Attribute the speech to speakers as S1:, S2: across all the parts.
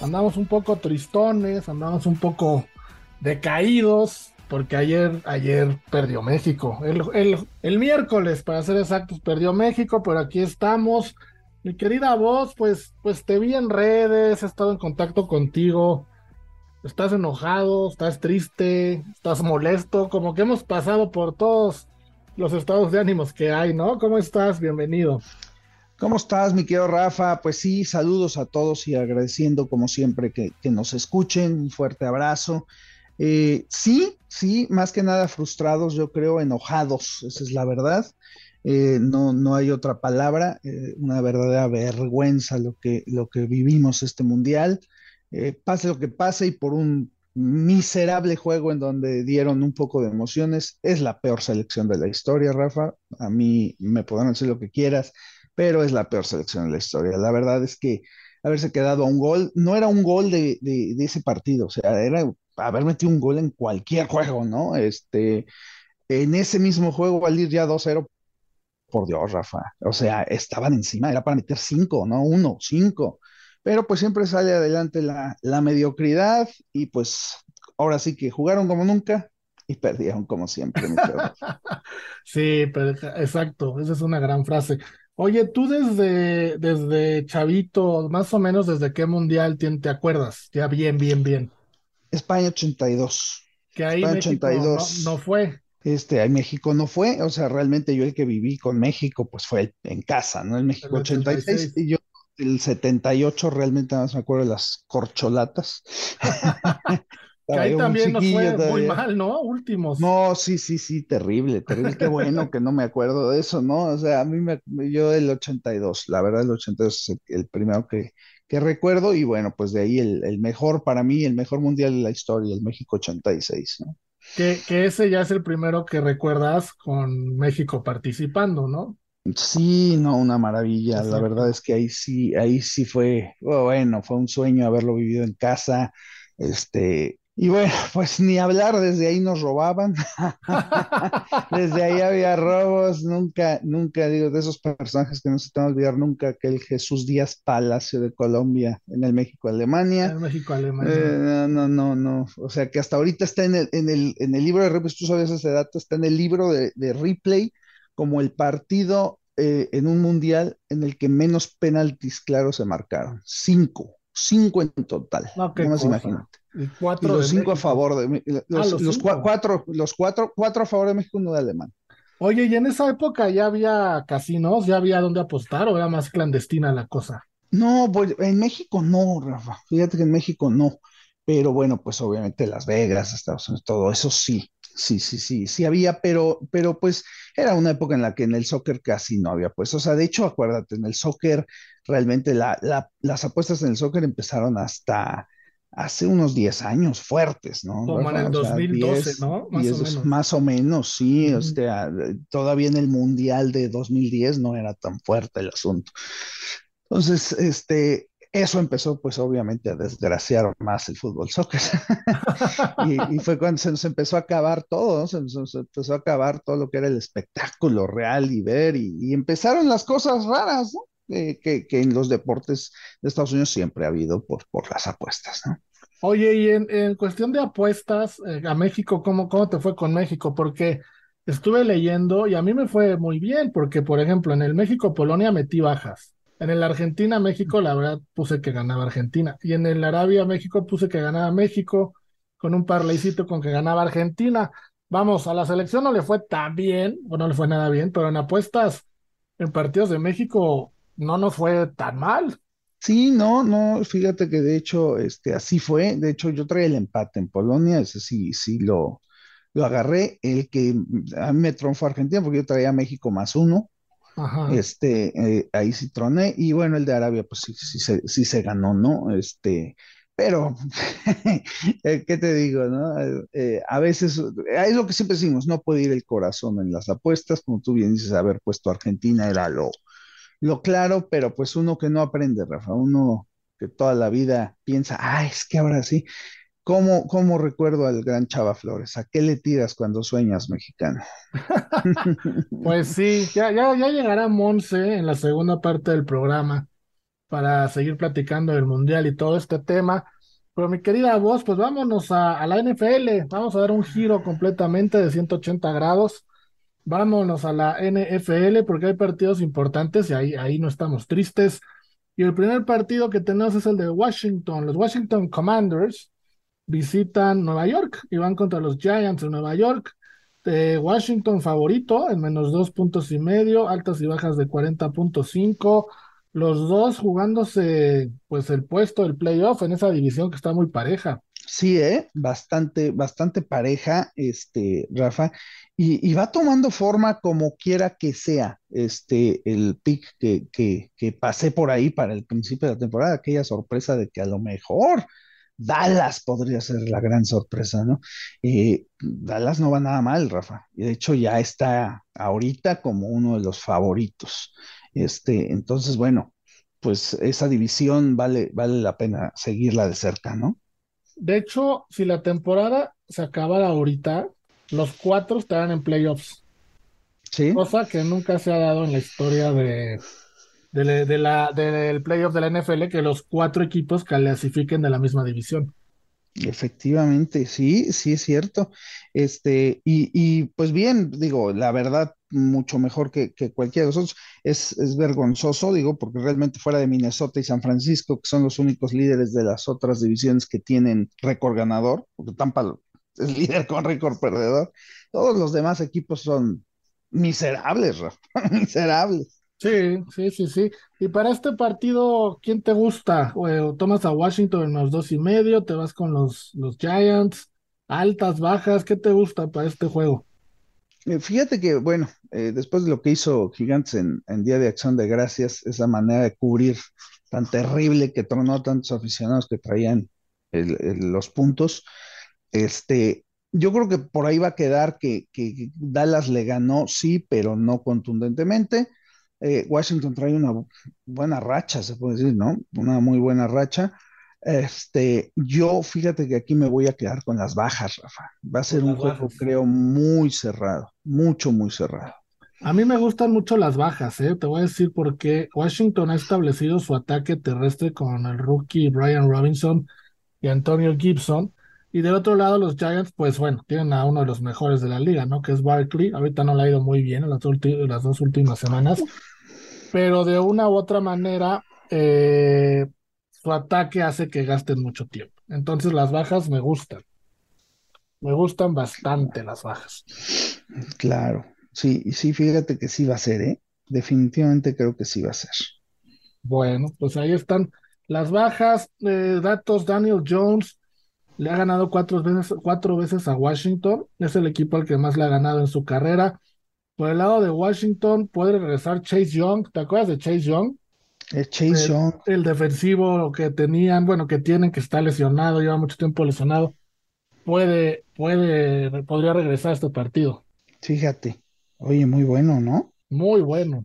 S1: andamos un poco tristones, andamos un poco decaídos, porque ayer, ayer perdió México. El, el, miércoles, para ser exactos, perdió México, pero aquí estamos. Mi querida voz, pues, pues te vi en redes, he estado en contacto contigo. Estás enojado, estás triste, estás molesto, como que hemos pasado por todos los estados de ánimos que hay, ¿no? ¿Cómo estás? Bienvenido.
S2: ¿Cómo estás, mi querido Rafa? Pues sí, saludos a todos y agradeciendo como siempre que, nos escuchen. Un fuerte abrazo. Eh, sí, sí, más que nada frustrados, yo creo, enojados, esa es la verdad. Eh, no, no hay otra palabra, eh, una verdadera vergüenza lo que, lo que vivimos este mundial. pase lo que pase y por un miserable juego en donde dieron un poco de emociones, es la peor selección de la historia, Rafa. A mí me podrán decir lo que quieras, pero es la peor selección de la historia. La verdad es que haberse quedado a un gol, no era un gol de, de, ese partido, o sea, era haber metido un gol en cualquier juego, ¿no? Este, en ese mismo juego, al ir ya 2-0, por Dios, Rafa, o sea, estaban encima, era para meter 5, no 1, 5, pero pues siempre sale adelante la, la mediocridad y pues ahora sí que jugaron como nunca y perdieron como siempre.
S1: sí, pero, exacto, esa es una gran frase. Oye, tú desde, desde Chavito, más o menos desde qué mundial te, te acuerdas, ya bien, bien, bien.
S2: España 82.
S1: Que ahí México 82. No, fue.
S2: Este, ahí México no fue, o sea, realmente yo el que viví con México, pues fue en casa, ¿no? En México 86, y yo el 78 realmente nada más me acuerdo de las corcholatas.
S1: que ahí también nos fue muy mal, ¿no? Últimos.
S2: No, sí, sí, sí, terrible, terrible. Qué bueno que no me acuerdo de eso, ¿no? O sea, a mí me, yo el 82, la verdad el 82 es el primero que, que recuerdo y bueno, pues de ahí el, mejor para mí, el mejor mundial de la historia, el México 86, ¿no?
S1: Que, que ese ya es el primero que recuerdas con México participando, ¿no?
S2: Sí, no, una maravilla. La verdad es que ahí sí, ahí sí fue, bueno, fue un sueño haberlo vivido en casa. Este, y bueno, pues ni hablar, desde ahí nos robaban, desde ahí había robos, nunca, nunca digo, de esos personajes que no se te van a olvidar nunca, que el Jesús Díaz Palacio de Colombia en el México-Alemania.
S1: En México-Alemania.
S2: Eh, no, no, no, no, o sea que hasta ahorita está en el, en el, en el libro de replay, tú sabes ese dato, está en el libro de, de replay como el partido eh, en un mundial en el que menos penaltis claros se marcaron, cinco cinco en total. No, más imagínate. Y, cuatro los cinco a favor de los, ah, los, cuatro, los cuatro, cuatro a favor de México, uno de alemán.
S1: Oye, y en esa época ya había casinos, ya había dónde apostar o era más clandestina la cosa.
S2: No, pues en México no, Rafa. Fíjate que en México no. Pero bueno, pues obviamente Las Vegas, Estados Unidos, todo eso sí. Sí, sí, sí, sí había, pero, pero pues era una época en la que en el soccer casi no había pues, o sea, de hecho, acuérdate, en el soccer realmente las apuestas en el soccer empezaron hasta hace unos 10 años fuertes, ¿no?
S1: Como en el 2012, ¿no?
S2: Más o menos. Más o menos, sí, o sea, todavía en el Mundial de 2010 no era tan fuerte el asunto. Entonces, este, eso empezó, pues obviamente, a desgraciar más el fútbol soccer. y, fue cuando se nos empezó a acabar todo, ¿no? se nos empezó a acabar todo lo que era el espectáculo real y ver, y, empezaron las cosas raras, ¿no? Que, en los deportes de Estados Unidos siempre ha habido por, por las apuestas, ¿no?
S1: Oye, y en, cuestión de apuestas eh, a México, ¿cómo, ¿cómo te fue con México? Porque estuve leyendo y a mí me fue muy bien, porque por ejemplo, en el México-Polonia metí bajas en el Argentina-México, la verdad, puse que ganaba Argentina. Y en el Arabia-México puse que ganaba México, con un parlaycito con que ganaba Argentina. Vamos, a la selección no le fue tan bien, o no le fue nada bien, pero en apuestas en partidos de México no nos fue tan mal.
S2: Sí, no, no, fíjate que de hecho, este, así fue. De hecho, yo traía el empate en Polonia, ese sí, sí lo, lo agarré. El que a mí me tronfó Argentina, porque yo traía México más uno. Este, eh, ahí sí troné, y bueno, el de Arabia, pues sí, sí, se, sí se ganó, ¿no? Este, pero, eh, ¿qué te digo? No? Eh, a veces, es lo que siempre decimos, no puede ir el corazón en las apuestas, como tú bien dices, haber puesto Argentina era lo, lo claro, pero pues uno que no aprende, Rafa, uno que toda la vida piensa, ah, es que ahora sí, ¿cómo, cómo recuerdo al gran Chava Flores? ¿A qué le tiras cuando sueñas mexicano?
S1: pues sí, ya, ya, ya llegará Monse en la segunda parte del programa para seguir platicando del Mundial y todo este tema. Pero mi querida voz, pues vámonos a, la NFL, vamos a dar un giro completamente de 180 grados. Vámonos a la NFL porque hay partidos importantes y ahí, ahí no estamos tristes. Y el primer partido que tenemos es el de Washington. Los Washington Commanders visitan Nueva York y van contra los Giants de Nueva York. De Washington favorito en menos dos puntos y medio, altas y bajas de 40.5 los dos jugándose pues el puesto del playoff en esa división que está muy pareja.
S2: Sí, ¿eh? bastante, bastante pareja, este, Rafa, y, va tomando forma como quiera que sea, este, el pick que, que, que pasé por ahí para el principio de la temporada, aquella sorpresa de que a lo mejor Dallas podría ser la gran sorpresa, ¿no? Eh, Dallas no va nada mal, Rafa, y de hecho ya está ahorita como uno de los favoritos. Este, entonces, bueno, pues esa división vale, vale la pena seguirla de cerca, ¿no?
S1: De hecho, si la temporada se acabara ahorita, los cuatro estarán en playoffs.
S2: Sí.
S1: Cosa que nunca se ha dado en la historia de, de, la, del playoff de la NFL, que los cuatro equipos clasifiquen de la misma división.
S2: Efectivamente, sí, sí es cierto. Este, y, y pues bien, digo, la verdad, mucho mejor que, que cualquiera de nosotros. Es, es, vergonzoso, digo, porque realmente fuera de Minnesota y San Francisco, que son los únicos líderes de las otras divisiones que tienen récord ganador, porque Tampa es líder con récord perdedor, todos los demás equipos son miserables, Rafa, miserables.
S1: Sí, sí, sí, sí. Y para este partido, ¿quién te gusta? ¿Tomas a Washington en los dos y medio? ¿Te vas con los, los Giants? ¿Altas, bajas? ¿Qué te gusta para este juego?
S2: Eh, fíjate que, bueno, eh, después de lo que hizo Gigantes en, Día de Acción de Gracias, esa manera de cubrir tan terrible que tronó tantos aficionados que traían los puntos, este, yo creo que por ahí va a quedar que, que Dallas le ganó, sí, pero no contundentemente. Eh, Washington trae una buena racha, se puede decir, ¿no? Una muy buena racha. Este, yo fíjate que aquí me voy a quedar con las bajas, Rafa. Va a ser un juego, creo, muy cerrado, mucho, muy cerrado.
S1: A mí me gustan mucho las bajas, ¿eh? Te voy a decir por qué. Washington ha establecido su ataque terrestre con el rookie Brian Robinson y Antonio Gibson. Y del otro lado, los Giants, pues bueno, tienen a uno de los mejores de la liga, ¿no? Que es Barkley. Ahorita no le ha ido muy bien en las, las dos últimas semanas pero de una u otra manera eh, su ataque hace que gasten mucho tiempo. Entonces las bajas me gustan. Me gustan bastante las bajas.
S2: Claro, sí, sí, fíjate que sí va a ser, ¿eh? Definitivamente creo que sí va a ser.
S1: Bueno, pues ahí están las bajas. Eh, datos, Daniel Jones le ha ganado cuatro veces, cuatro veces a Washington. Es el equipo al que más le ha ganado en su carrera. Por el lado de Washington puede regresar Chase Young. ¿Te acuerdas de Chase Young?
S2: Es Chase Young.
S1: El defensivo que tenían, bueno, que tienen, que está lesionado, lleva mucho tiempo lesionado. Puede, puede, podría regresar a este partido.
S2: Fíjate. Oye, muy bueno, ¿no?
S1: Muy bueno.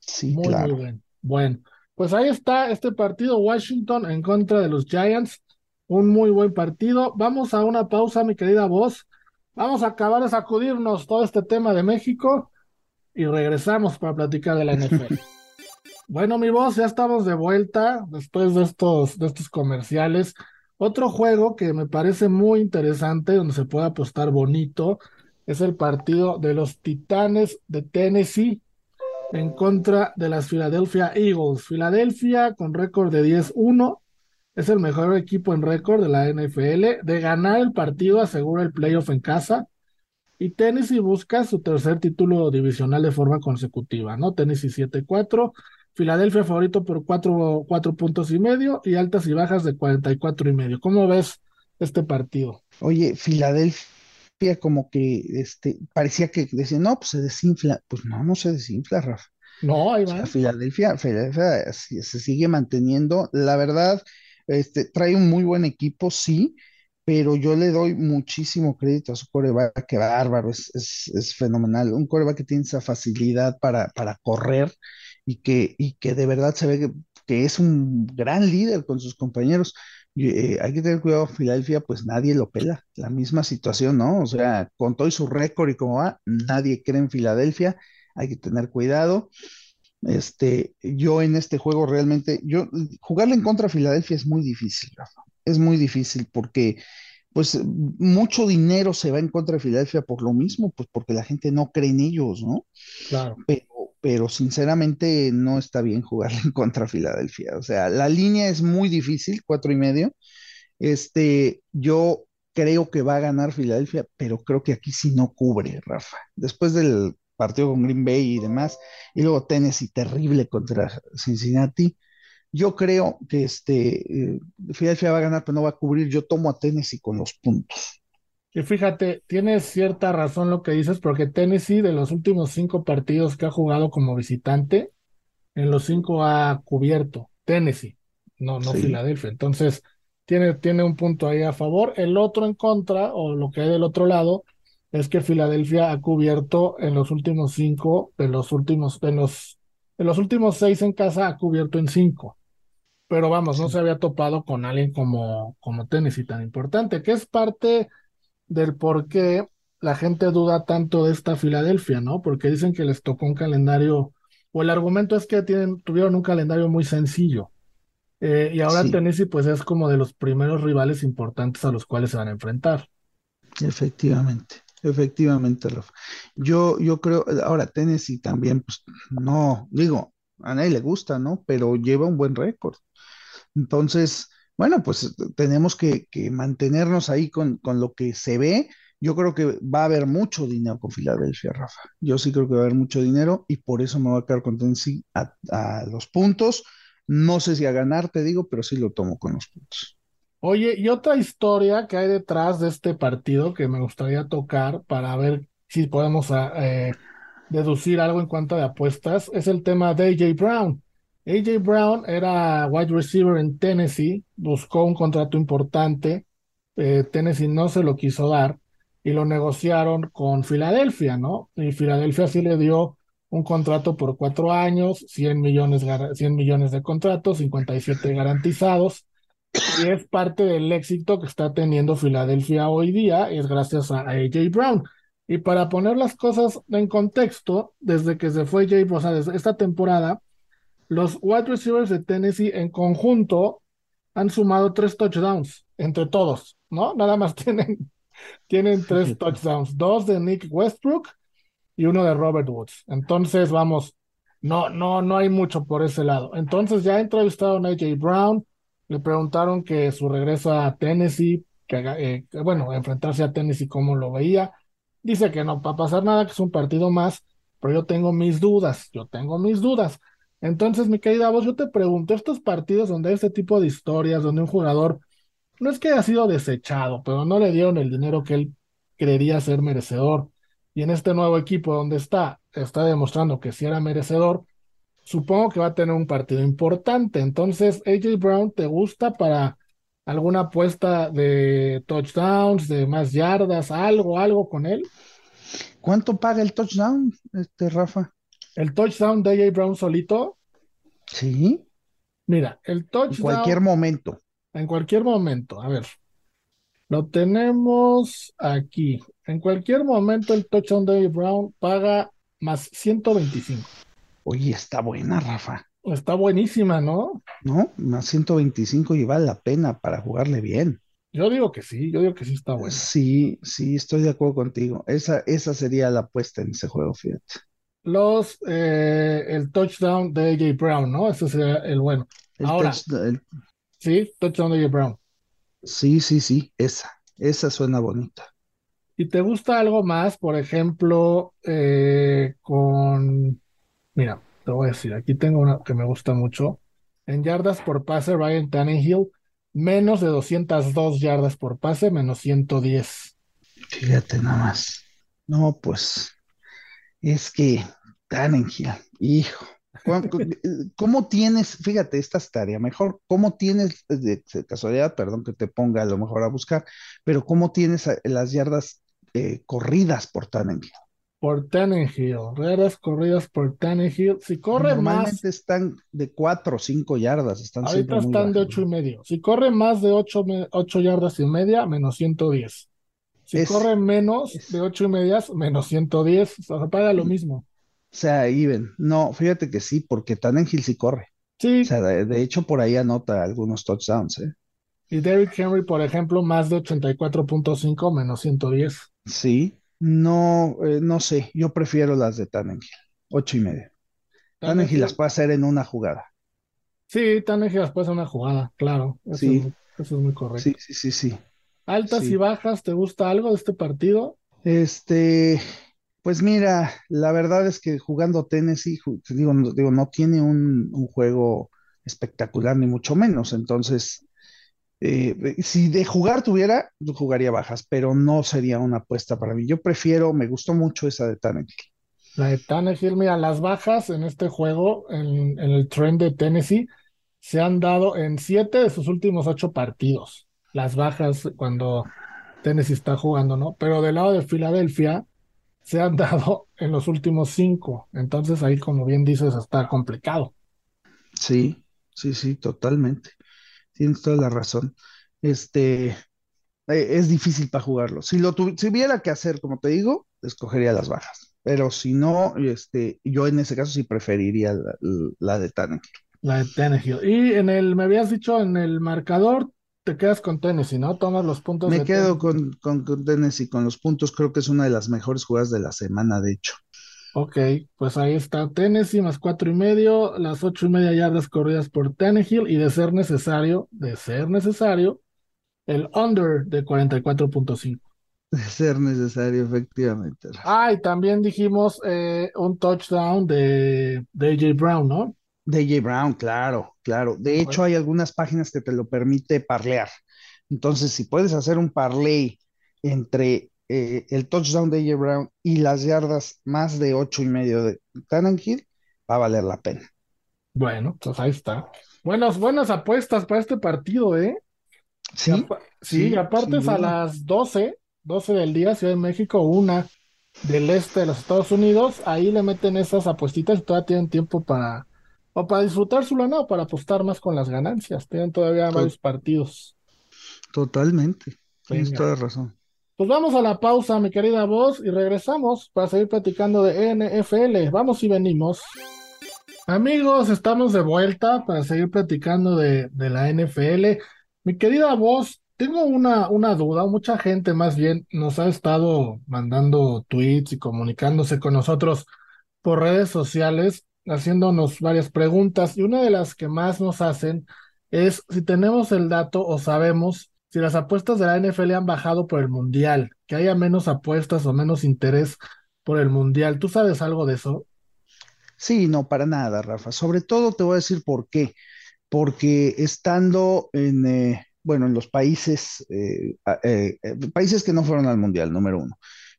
S2: Sí, muy, claro.
S1: Muy bueno. Bueno, pues ahí está este partido Washington en contra de los Giants. Un muy buen partido. Vamos a una pausa, mi querida voz. Vamos a acabar de sacudirnos todo este tema de México y regresamos para platicar de la NFL. bueno, mi voz, ya estamos de vuelta después de estos, de estos comerciales. Otro juego que me parece muy interesante, donde se puede apostar bonito, es el partido de los Titanes de Tennessee en contra de las Philadelphia Eagles. Filadelfia con récord de 10-1 es el mejor equipo en récord de la NFL. De ganar el partido asegura el playoff en casa. Y Tennessee busca su tercer título divisional de forma consecutiva, ¿no? Tennessee 7-4. Filadelfia favorito por cuatro, cuatro, puntos y medio y altas y bajas de 44 y medio. ¿Cómo ves este partido?
S2: Oye, Filadelfia como que este, parecía que decía, no, pues se desinfla. Pues no, no se desinfla, Rafa.
S1: No, ahí va.
S2: Filadelfia, Filadelfia se sigue manteniendo. La verdad, Este, trae un muy buen equipo, sí, pero yo le doy muchísimo crédito a su coreback, que bárbaro, es, es, fenomenal. Un coreback que tiene esa facilidad para, para correr y que, y que de verdad se ve que, que es un gran líder con sus compañeros. Eh, hay que tener cuidado, Filadelfia, pues nadie lo pela. La misma situación, ¿no? O sea, con todo y su récord y cómo va, nadie cree en Filadelfia. Hay que tener cuidado. Este, yo en este juego realmente, yo jugarle en contra de Filadelfia es muy difícil, Rafa. Es muy difícil porque pues mucho dinero se va en contra de Filadelfia por lo mismo, pues porque la gente no cree en ellos, ¿no?
S1: Claro.
S2: Pero, pero sinceramente no está bien jugarle en contra de Filadelfia. O sea, la línea es muy difícil, cuatro y medio. Este, yo creo que va a ganar Filadelfia, pero creo que aquí sí no cubre, Rafa. Después del partido con Green Bay y demás, y luego Tennessee terrible contra Cincinnati. Yo creo que este, eh, Philadelphia va a ganar, pero no va a cubrir. Yo tomo a Tennessee con los puntos.
S1: Y fíjate, tienes cierta razón lo que dices, porque Tennessee de los últimos cinco partidos que ha jugado como visitante, en los cinco ha cubierto Tennessee, no, no
S2: Sí.
S1: Filadelfia. Entonces, tiene, tiene un punto ahí a favor. El otro en contra, o lo que hay del otro lado, es que Filadelfia ha cubierto en los últimos cinco, de los últimos, en los, en los últimos seis en casa ha cubierto en cinco. Pero vamos, no se había topado con alguien como, como Tennessee tan importante, que es parte del por qué la gente duda tanto de esta Filadelfia, ¿no? Porque dicen que les tocó un calendario, o el argumento es que tienen, tuvieron un calendario muy sencillo. Eh, y ahora
S2: Sí.
S1: Tennessee, pues es como de los primeros rivales importantes a los cuales se van a enfrentar.
S2: Efectivamente, efectivamente, Rafa. Yo, yo creo, ahora Tennessee también, pues no, digo, a nadie le gusta, ¿no? Pero lleva un buen récord. Entonces, bueno, pues tenemos que, que mantenernos ahí con, con lo que se ve. Yo creo que va a haber mucho dinero con Filadelfia, Rafa. Yo sí creo que va a haber mucho dinero y por eso me voy a quedar con Tennessee a, a los puntos. No sé si a ganar, te digo, pero sí lo tomo con los puntos.
S1: Oye, y otra historia que hay detrás de este partido que me gustaría tocar para ver si podemos ah, eh, deducir algo en cuanto a apuestas es el tema de AJ Brown. AJ Brown era wide receiver en Tennessee, buscó un contrato importante, eh, Tennessee no se lo quiso dar y lo negociaron con Filadelfia, ¿no? Y Filadelfia sí le dio un contrato por cuatro años, 100 millones, gar- 100 millones de contratos, 57 garantizados. Y es parte del éxito que está teniendo Filadelfia hoy día, es gracias a AJ Brown. Y para poner las cosas en contexto, desde que se fue AJ, o sea, desde esta temporada, los wide receivers de Tennessee en conjunto han sumado tres touchdowns entre todos, ¿no? Nada más tienen, tienen tres touchdowns, dos de Nick Westbrook y uno de Robert Woods. Entonces, vamos, no, no, no hay mucho por ese lado. Entonces, ya entrevistaron a AJ Brown, le preguntaron que su regreso a Tennessee, eh, que, bueno, enfrentarse a Tennessee, cómo lo veía. Dice que no va a pasar nada, que es un partido más, pero yo tengo mis dudas, yo tengo mis dudas. Entonces, mi querida voz, yo te pregunto, estos partidos donde hay este tipo de historias, donde un jugador no es que haya sido desechado, pero no le dieron el dinero que él creería ser merecedor. Y en este nuevo equipo donde está, está demostrando que sí era merecedor, supongo que va a tener un partido importante. Entonces, AJ Brown, ¿te gusta para alguna apuesta de touchdowns, de más yardas, algo, algo con él?
S2: ¿Cuánto paga el touchdown, este Rafa?
S1: El touchdown de AJ Brown solito,
S2: Sí,
S1: mira, el
S2: en
S1: touchdown
S2: cualquier momento.
S1: en cualquier momento, a ver, lo tenemos aquí. En cualquier momento el touchdown de AJ Brown paga más 125.
S2: Oye, está buena, Rafa,
S1: Está buenísima, ¿no?
S2: ¿no? Más 125 y vale la pena para jugarle bien.
S1: Yo digo que sí, yo digo que sí está buena.
S2: Sí, sí, estoy de acuerdo contigo. Esa, esa sería la apuesta en ese juego, fíjate.
S1: Los, eh, el touchdown de AJ Brown, ¿no? Ese sería el bueno.
S2: El
S1: Ahora,
S2: el-
S1: sí, touchdown de AJ Brown.
S2: sí, sí, sí, esa, esa suena bonita.
S1: ¿Y te gusta algo más, por ejemplo, eh, con, mira, te voy a decir, aquí tengo una que me gusta mucho. En yardas por pase, Ryan Tannehill, menos de 202 yardas por pase, menos 110.
S2: Fíjate nada más. No, pues, es que Tannenhill, hijo, ¿Cómo tienes, fíjate, esta estaría mejor, cómo tienes, de, casualidad, perdón que te ponga a lo mejor a buscar, pero cómo tienes las yardas eh, corridas por Tannehill?
S1: Por Tannehill, yardas corridas por Tannehill. Si corre
S2: Normalmente están de 4 o 5 yardas. Están
S1: ahorita están de 8 y medio. Si corre más de 8, yardas y media, menos 110. Si corre menos de 8 y media, menos 110. O sea, paga lo mismo.
S2: O sea, Iben, no, fíjate que sí, porque Tannehill sí corre.
S1: Sí.
S2: O sea, de, hecho, por ahí anota algunos touchdowns, ¿eh?
S1: Y Derrick Henry, por ejemplo, más de 84.5 menos 110.
S2: Sí, no, eh, no sé, yo prefiero las de Tannehill, ocho y media. Tannehill las puede hacer en una jugada.
S1: Sí, Tannehill las puede hacer en una jugada, claro. Eso, sí. es, eso es muy correcto.
S2: Sí, sí, sí, sí.
S1: Altas y bajas, ¿te gusta algo de este partido?
S2: Este, pues mira, la verdad es que jugando Tennessee, digo, digo no tiene un, juego espectacular, ni mucho menos. Entonces, eh, si de jugar tuviera, jugaría bajas, pero no sería una apuesta para mí. Yo prefiero, me gustó mucho esa de Tannehill.
S1: La de Tannehill, mira, las bajas en este juego, en, en el trend de Tennessee, se han dado en siete de sus últimos ocho partidos. Las bajas cuando Tennessee está jugando, ¿no? Pero del lado de Filadelfia, se han dado en los últimos cinco. Entonces ahí, como bien dices, está complicado.
S2: Sí, sí, sí, totalmente. Tienes toda la razón. Este, eh, es difícil para jugarlo. Si lo tuviera que hacer, como te digo, escogería las bajas. Pero si no, este, yo en ese caso sí preferiría la, de Tannehill.
S1: La de Tannehill. Y en el, me habías dicho, en el marcador, te quedas con Tennessee, ¿no? Tomas los puntos.
S2: Me quedo con, con, con, Tennessee, con los puntos. Creo que es una de las mejores jugadas de la semana, de hecho.
S1: Ok, pues ahí está Tennessee más cuatro y medio, las ocho y media yardas corridas por Tannehill y de ser necesario, de ser necesario, el under de 44.5.
S2: De ser necesario, efectivamente.
S1: Ah, y también dijimos eh, un touchdown de, de AJ Brown, ¿no?
S2: DJ Brown, claro, claro. De hecho, hay algunas páginas que te lo permite parlear. Entonces, si puedes hacer un parlay entre eh, el touchdown de DJ Brown y las yardas más de ocho y medio de Tannehill, va a valer la pena.
S1: Bueno, pues ahí está. Buenas, buenas apuestas para este partido, ¿eh?
S2: Sí.
S1: sí, aparte es a las 12, 12 del día, Ciudad de México, una del este de los Estados Unidos. Ahí le meten esas apuestitas y todavía tienen tiempo para o para disfrutar su lana o para apostar más con las ganancias. Tienen todavía varios partidos.
S2: Totalmente. Tienes toda razón.
S1: Pues vamos a la pausa, mi querida voz, y regresamos para seguir platicando de NFL. Vamos y venimos. Amigos, estamos de vuelta para seguir platicando de, de la NFL. Mi querida voz, tengo una, una duda. Mucha gente más bien nos ha estado mandando tweets y comunicándose con nosotros por redes sociales haciéndonos varias preguntas y una de las que más nos hacen es si tenemos el dato o sabemos si las apuestas de la NFL han bajado por el Mundial, que haya menos apuestas o menos interés por el Mundial. ¿Tú sabes algo de eso?
S2: Sí, no, para nada, Rafa. Sobre todo te voy a decir por qué. Porque estando en, eh, bueno, en los países, eh, eh, países que no fueron al Mundial, número uno,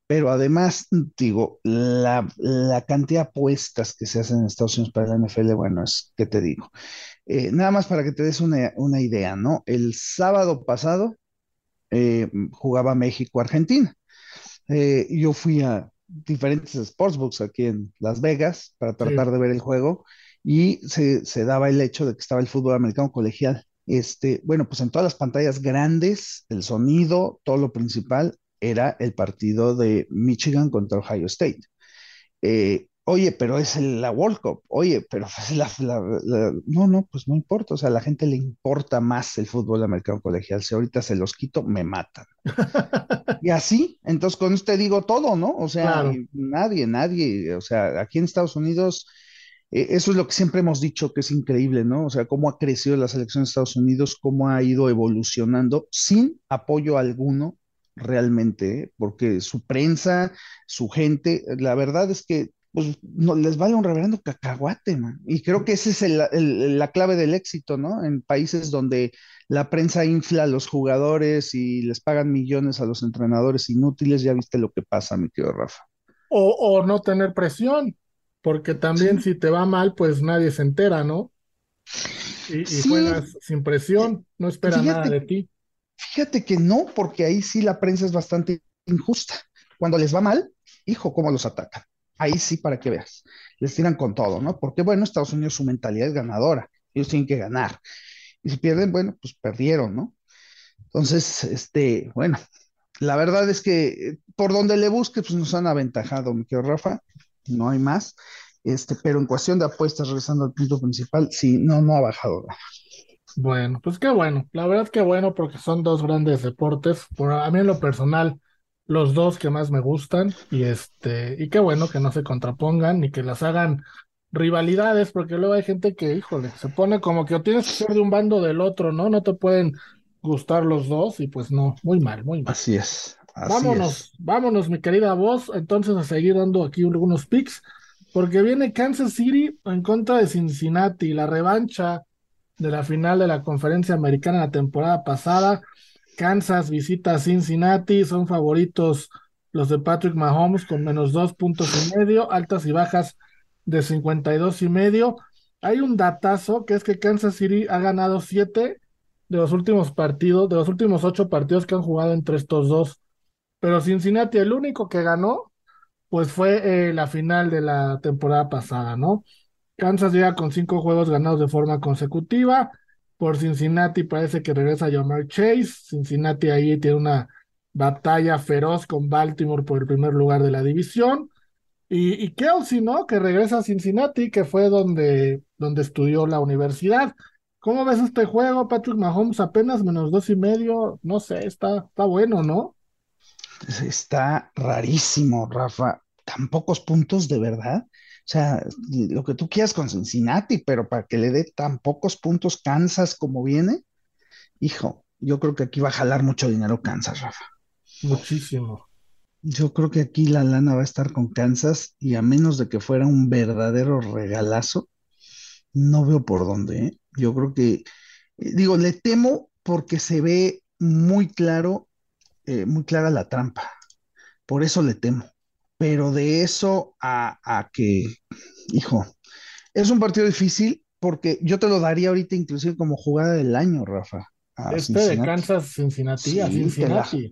S2: pero además, digo, la, cantidad de apuestas que se hacen en Estados Unidos para la NFL, bueno, es que te digo. Eh, nada más para que te des una, idea, ¿no? El sábado pasado eh, jugaba México-Argentina. Eh, yo fui a diferentes sportsbooks aquí en Las Vegas para tratar de ver el juego y se, se, daba el hecho de que estaba el fútbol americano colegial. Este, bueno, pues en todas las pantallas grandes, el sonido, todo lo principal, era el partido de Michigan contra Ohio State. Eh, oye, pero es la World Cup, oye, pero la, no, no, pues no importa, o sea, a la gente le importa más el fútbol americano colegial, si ahorita se los quito, me matan. y así, entonces con usted digo todo, ¿no? O sea, nadie, nadie, o sea, aquí en Estados Unidos, eh, eso es lo que siempre hemos dicho que es increíble, ¿no? O sea, cómo ha crecido la selección de Estados Unidos, cómo ha ido evolucionando sin apoyo alguno realmente, porque su prensa, su gente, la verdad es que pues no, les vale un reverendo cacahuate, man. Y creo que esa es la clave del éxito, ¿no? En países donde la prensa infla a los jugadores y les pagan millones a los entrenadores inútiles, ya viste lo que pasa, mi querido Rafa.
S1: O, o no tener presión. porque también si te va mal, pues nadie se entera, ¿no? Y, juegas sin presión, no espera nada de ti.
S2: Fíjate que no, porque ahí sí la prensa es bastante injusta. Cuando les va mal, hijo, cómo los atacan. Ahí sí, para que veas. Les tiran con todo, ¿no? Porque, bueno, Estados Unidos su mentalidad es ganadora. Ellos tienen que ganar. Y si pierden, bueno, pues perdieron, ¿no? Entonces, este, bueno, la verdad es que eh, por donde le busque, pues nos han aventajado, mi querido Rafa, no hay más. Este, pero en cuestión de apuestas, regresando al punto principal, sí, no, no ha bajado nada.
S1: Bueno, pues qué bueno, la verdad que bueno, porque son dos grandes deportes. Por a mí en lo personal, los dos que más me gustan, y este, y qué bueno que no se contrapongan ni que las hagan rivalidades, porque luego hay gente que, híjole, se pone como que o tienes que ser de un bando del otro, ¿no? No te pueden gustar los dos, y pues no, muy mal, muy mal.
S2: Así es.
S1: vámonos, vámonos, mi querida voz, entonces a seguir dando aquí algunos picks, porque viene Kansas City en contra de Cincinnati, la revancha de la final de la conferencia americana la temporada pasada. Kansas visita a Cincinnati, son favoritos los de Patrick Mahomes con menos dos puntos y medio, altas y bajas de 52 y medio. Hay un datazo que es que Kansas City ha ganado siete de los últimos partidos, de los últimos ocho partidos que han jugado entre estos dos. Pero Cincinnati, el único que ganó, pues fue eh, la final de la temporada pasada, ¿no? Kansas llega con cinco juegos ganados de forma consecutiva. Por Cincinnati parece que regresa Jamar Chase. Cincinnati ahí tiene una batalla feroz con Baltimore por el primer lugar de la división. Y, y Kelsey, ¿no? Que regresa a Cincinnati, que fue donde, donde estudió la universidad. ¿Cómo ves este juego? Patrick Mahomes apenas menos dos y medio. No sé, está, está bueno, ¿no?
S2: Está rarísimo, Rafa. Tan pocos puntos de verdad. O sea, lo que tú quieras con Cincinnati, pero para que le dé tan pocos puntos Kansas como viene, hijo, yo creo que aquí va a jalar mucho dinero Kansas, Rafa.
S1: Muchísimo.
S2: Yo creo que aquí la lana va a estar con Kansas y a menos de que fuera un verdadero regalazo, no veo por dónde. ¿eh? Yo creo que, eh, digo, le temo porque se ve muy claro, eh, muy clara la trampa. Por eso le temo pero de eso a, que, hijo, es un partido difícil porque yo te lo daría ahorita inclusive como jugada del año, Rafa.
S1: este de Kansas Cincinnati, a Cincinnati.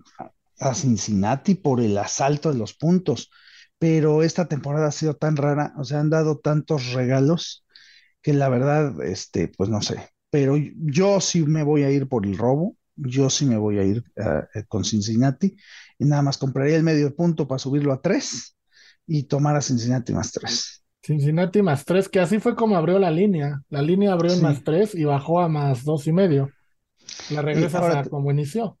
S2: a Cincinnati por el asalto de los puntos, pero esta temporada ha sido tan rara, o sea, han dado tantos regalos que la verdad, este, pues no sé, pero yo sí me voy a ir por el robo, yo sí me voy a ir eh, con Cincinnati y nada más compraría el medio punto para subirlo a tres y tomar a Cincinnati más tres.
S1: Cincinnati más tres, que así fue como abrió la línea. La línea abrió en más tres y bajó a más dos y medio. La regresas a como inició.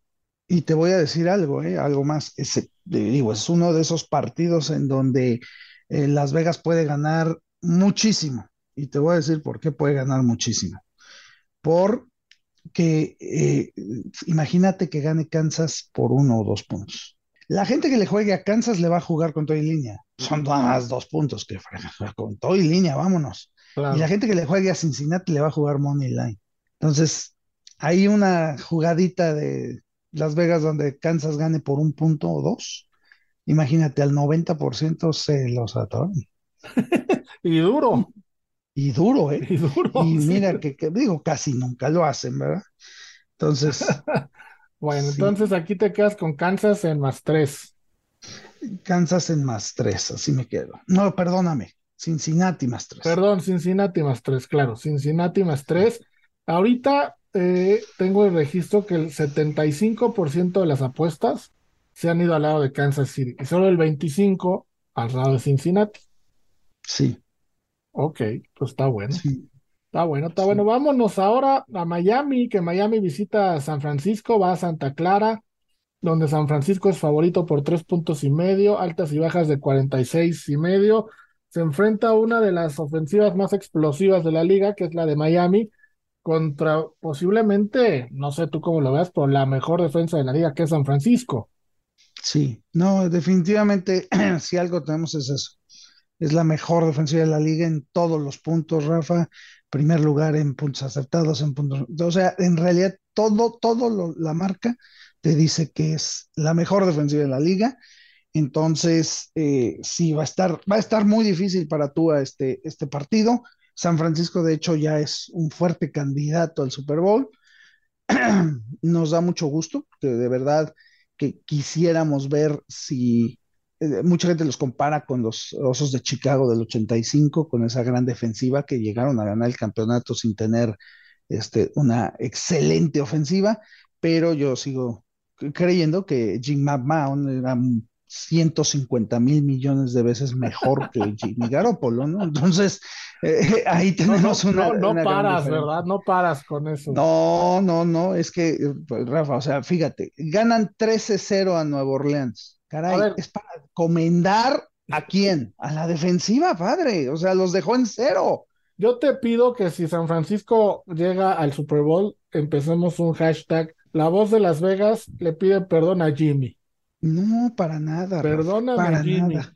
S2: Y te voy a decir algo, ¿eh? algo más. Ese, digo, es uno de esos partidos en donde eh, Las Vegas puede ganar muchísimo. Y te voy a decir por qué puede ganar muchísimo. Por que eh, imagínate que gane Kansas por uno o dos puntos. La gente que le juegue a Kansas le va a jugar con todo y línea. Son más dos puntos que con todo y línea, vámonos. Y la gente que le juegue a Cincinnati le va a jugar Money Line. Entonces, hay una jugadita de Las Vegas donde Kansas gane por un punto o dos. Imagínate, al 90% se los atoran.
S1: y duro.
S2: Y duro, ¿eh? Y duro. Y mira que, digo, casi nunca lo hacen, ¿verdad? Entonces.
S1: bueno, entonces aquí te quedas con Kansas en más tres.
S2: Kansas en más tres, así me quedo. No, perdóname. Cincinnati más tres.
S1: Perdón, Cincinnati más tres, claro. Cincinnati más tres. Ahorita eh, tengo el registro que el 75% de las apuestas se han ido al lado de Kansas City y solo el 25% al lado de Cincinnati.
S2: Sí.
S1: Ok, pues está bueno. Está bueno, está bueno. Vámonos ahora a Miami, que Miami visita a San Francisco, va a Santa Clara, donde San Francisco es favorito por tres puntos y medio, altas y bajas de cuarenta y seis y medio. Se enfrenta a una de las ofensivas más explosivas de la liga, que es la de Miami, contra posiblemente, no sé tú cómo lo veas, pero la mejor defensa de la liga, que es San Francisco.
S2: Sí, no, definitivamente, si algo tenemos es eso es la mejor defensiva de la liga en todos los puntos, Rafa. Primer lugar en puntos aceptados, en puntos. O sea, en realidad, todo, todo lo, la marca te dice que es la mejor defensiva de la liga. Entonces, eh, sí, va a estar, va a estar muy difícil para Tua este, este partido. San Francisco, de hecho, ya es un fuerte candidato al Super Bowl. Nos da mucho gusto, de verdad que quisiéramos ver si eh, mucha gente los compara con los Osos de Chicago del 85, con esa gran defensiva que llegaron a ganar el campeonato sin tener este, una excelente ofensiva, pero yo sigo creyendo que Jim McMahon era 150 mil millones de veces mejor que Jimmy Garoppolo, ¿no? Entonces, eh, ahí tenemos una.
S1: No, paras, ¿verdad? No paras con eso.
S2: No, no, no, es que, pues, Rafa, o sea, fíjate, ganan 13-0 a Nueva Orleans. Caray, es para comendar a quién? A la defensiva, padre. O sea, los dejó en cero.
S1: Yo te pido que si San Francisco llega al Super Bowl, empecemos un hashtag. La voz de Las Vegas le pide perdón a Jimmy.
S2: No, para nada.
S1: Perdóname, para Jimmy. Nada.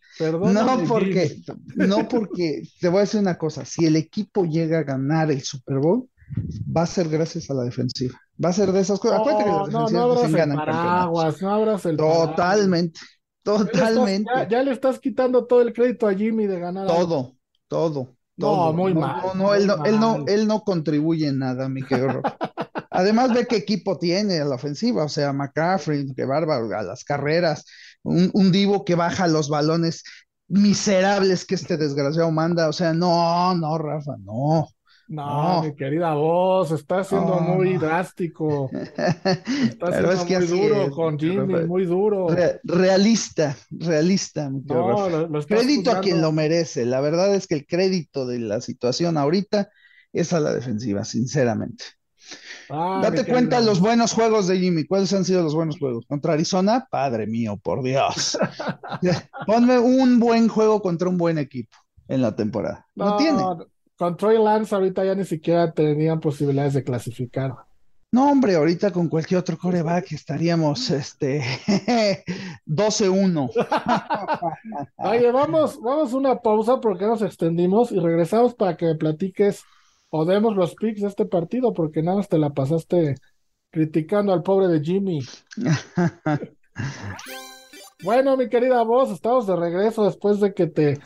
S2: no, porque, no porque, te voy a decir una cosa, si el equipo llega a ganar el Super Bowl, va a ser gracias a la defensiva. Va a ser de esas cosas.
S1: No, no, no abras el paraguas, no abras el
S2: Totalmente, totalmente.
S1: Ya, le estás quitando todo el crédito a Jimmy de ganar.
S2: Todo, todo.
S1: No, muy mal.
S2: No, no, él no, él no, él no contribuye en nada, mi querido Además ve qué equipo tiene a la ofensiva, o sea, McCaffrey, qué bárbaro, a las carreras, un, un divo que baja los balones miserables que este desgraciado manda, o sea, no, no, Rafa, no.
S1: No, mi querida voz, está siendo muy drástico. Está siendo es que muy duro con Jimmy, muy duro.
S2: realista, realista, mi no, Crédito a quien lo merece. La verdad es que el crédito de la situación ahorita es a la defensiva, sinceramente. Ah, Date cuenta los buenos juegos de Jimmy. ¿Cuáles han sido los buenos juegos? Contra Arizona, padre mío, por Dios. Ponme un buen juego contra un buen equipo en la temporada. No, tiene.
S1: Con Troy Lance ahorita ya ni siquiera tenían posibilidades de clasificar.
S2: No, hombre, ahorita con cualquier otro coreback estaríamos este 12-1.
S1: Oye, vamos, vamos a una pausa porque nos extendimos y regresamos para que me platiques o demos los picks de este partido, porque nada más te la pasaste criticando al pobre de Jimmy. bueno, mi querida voz, estamos de regreso después de que te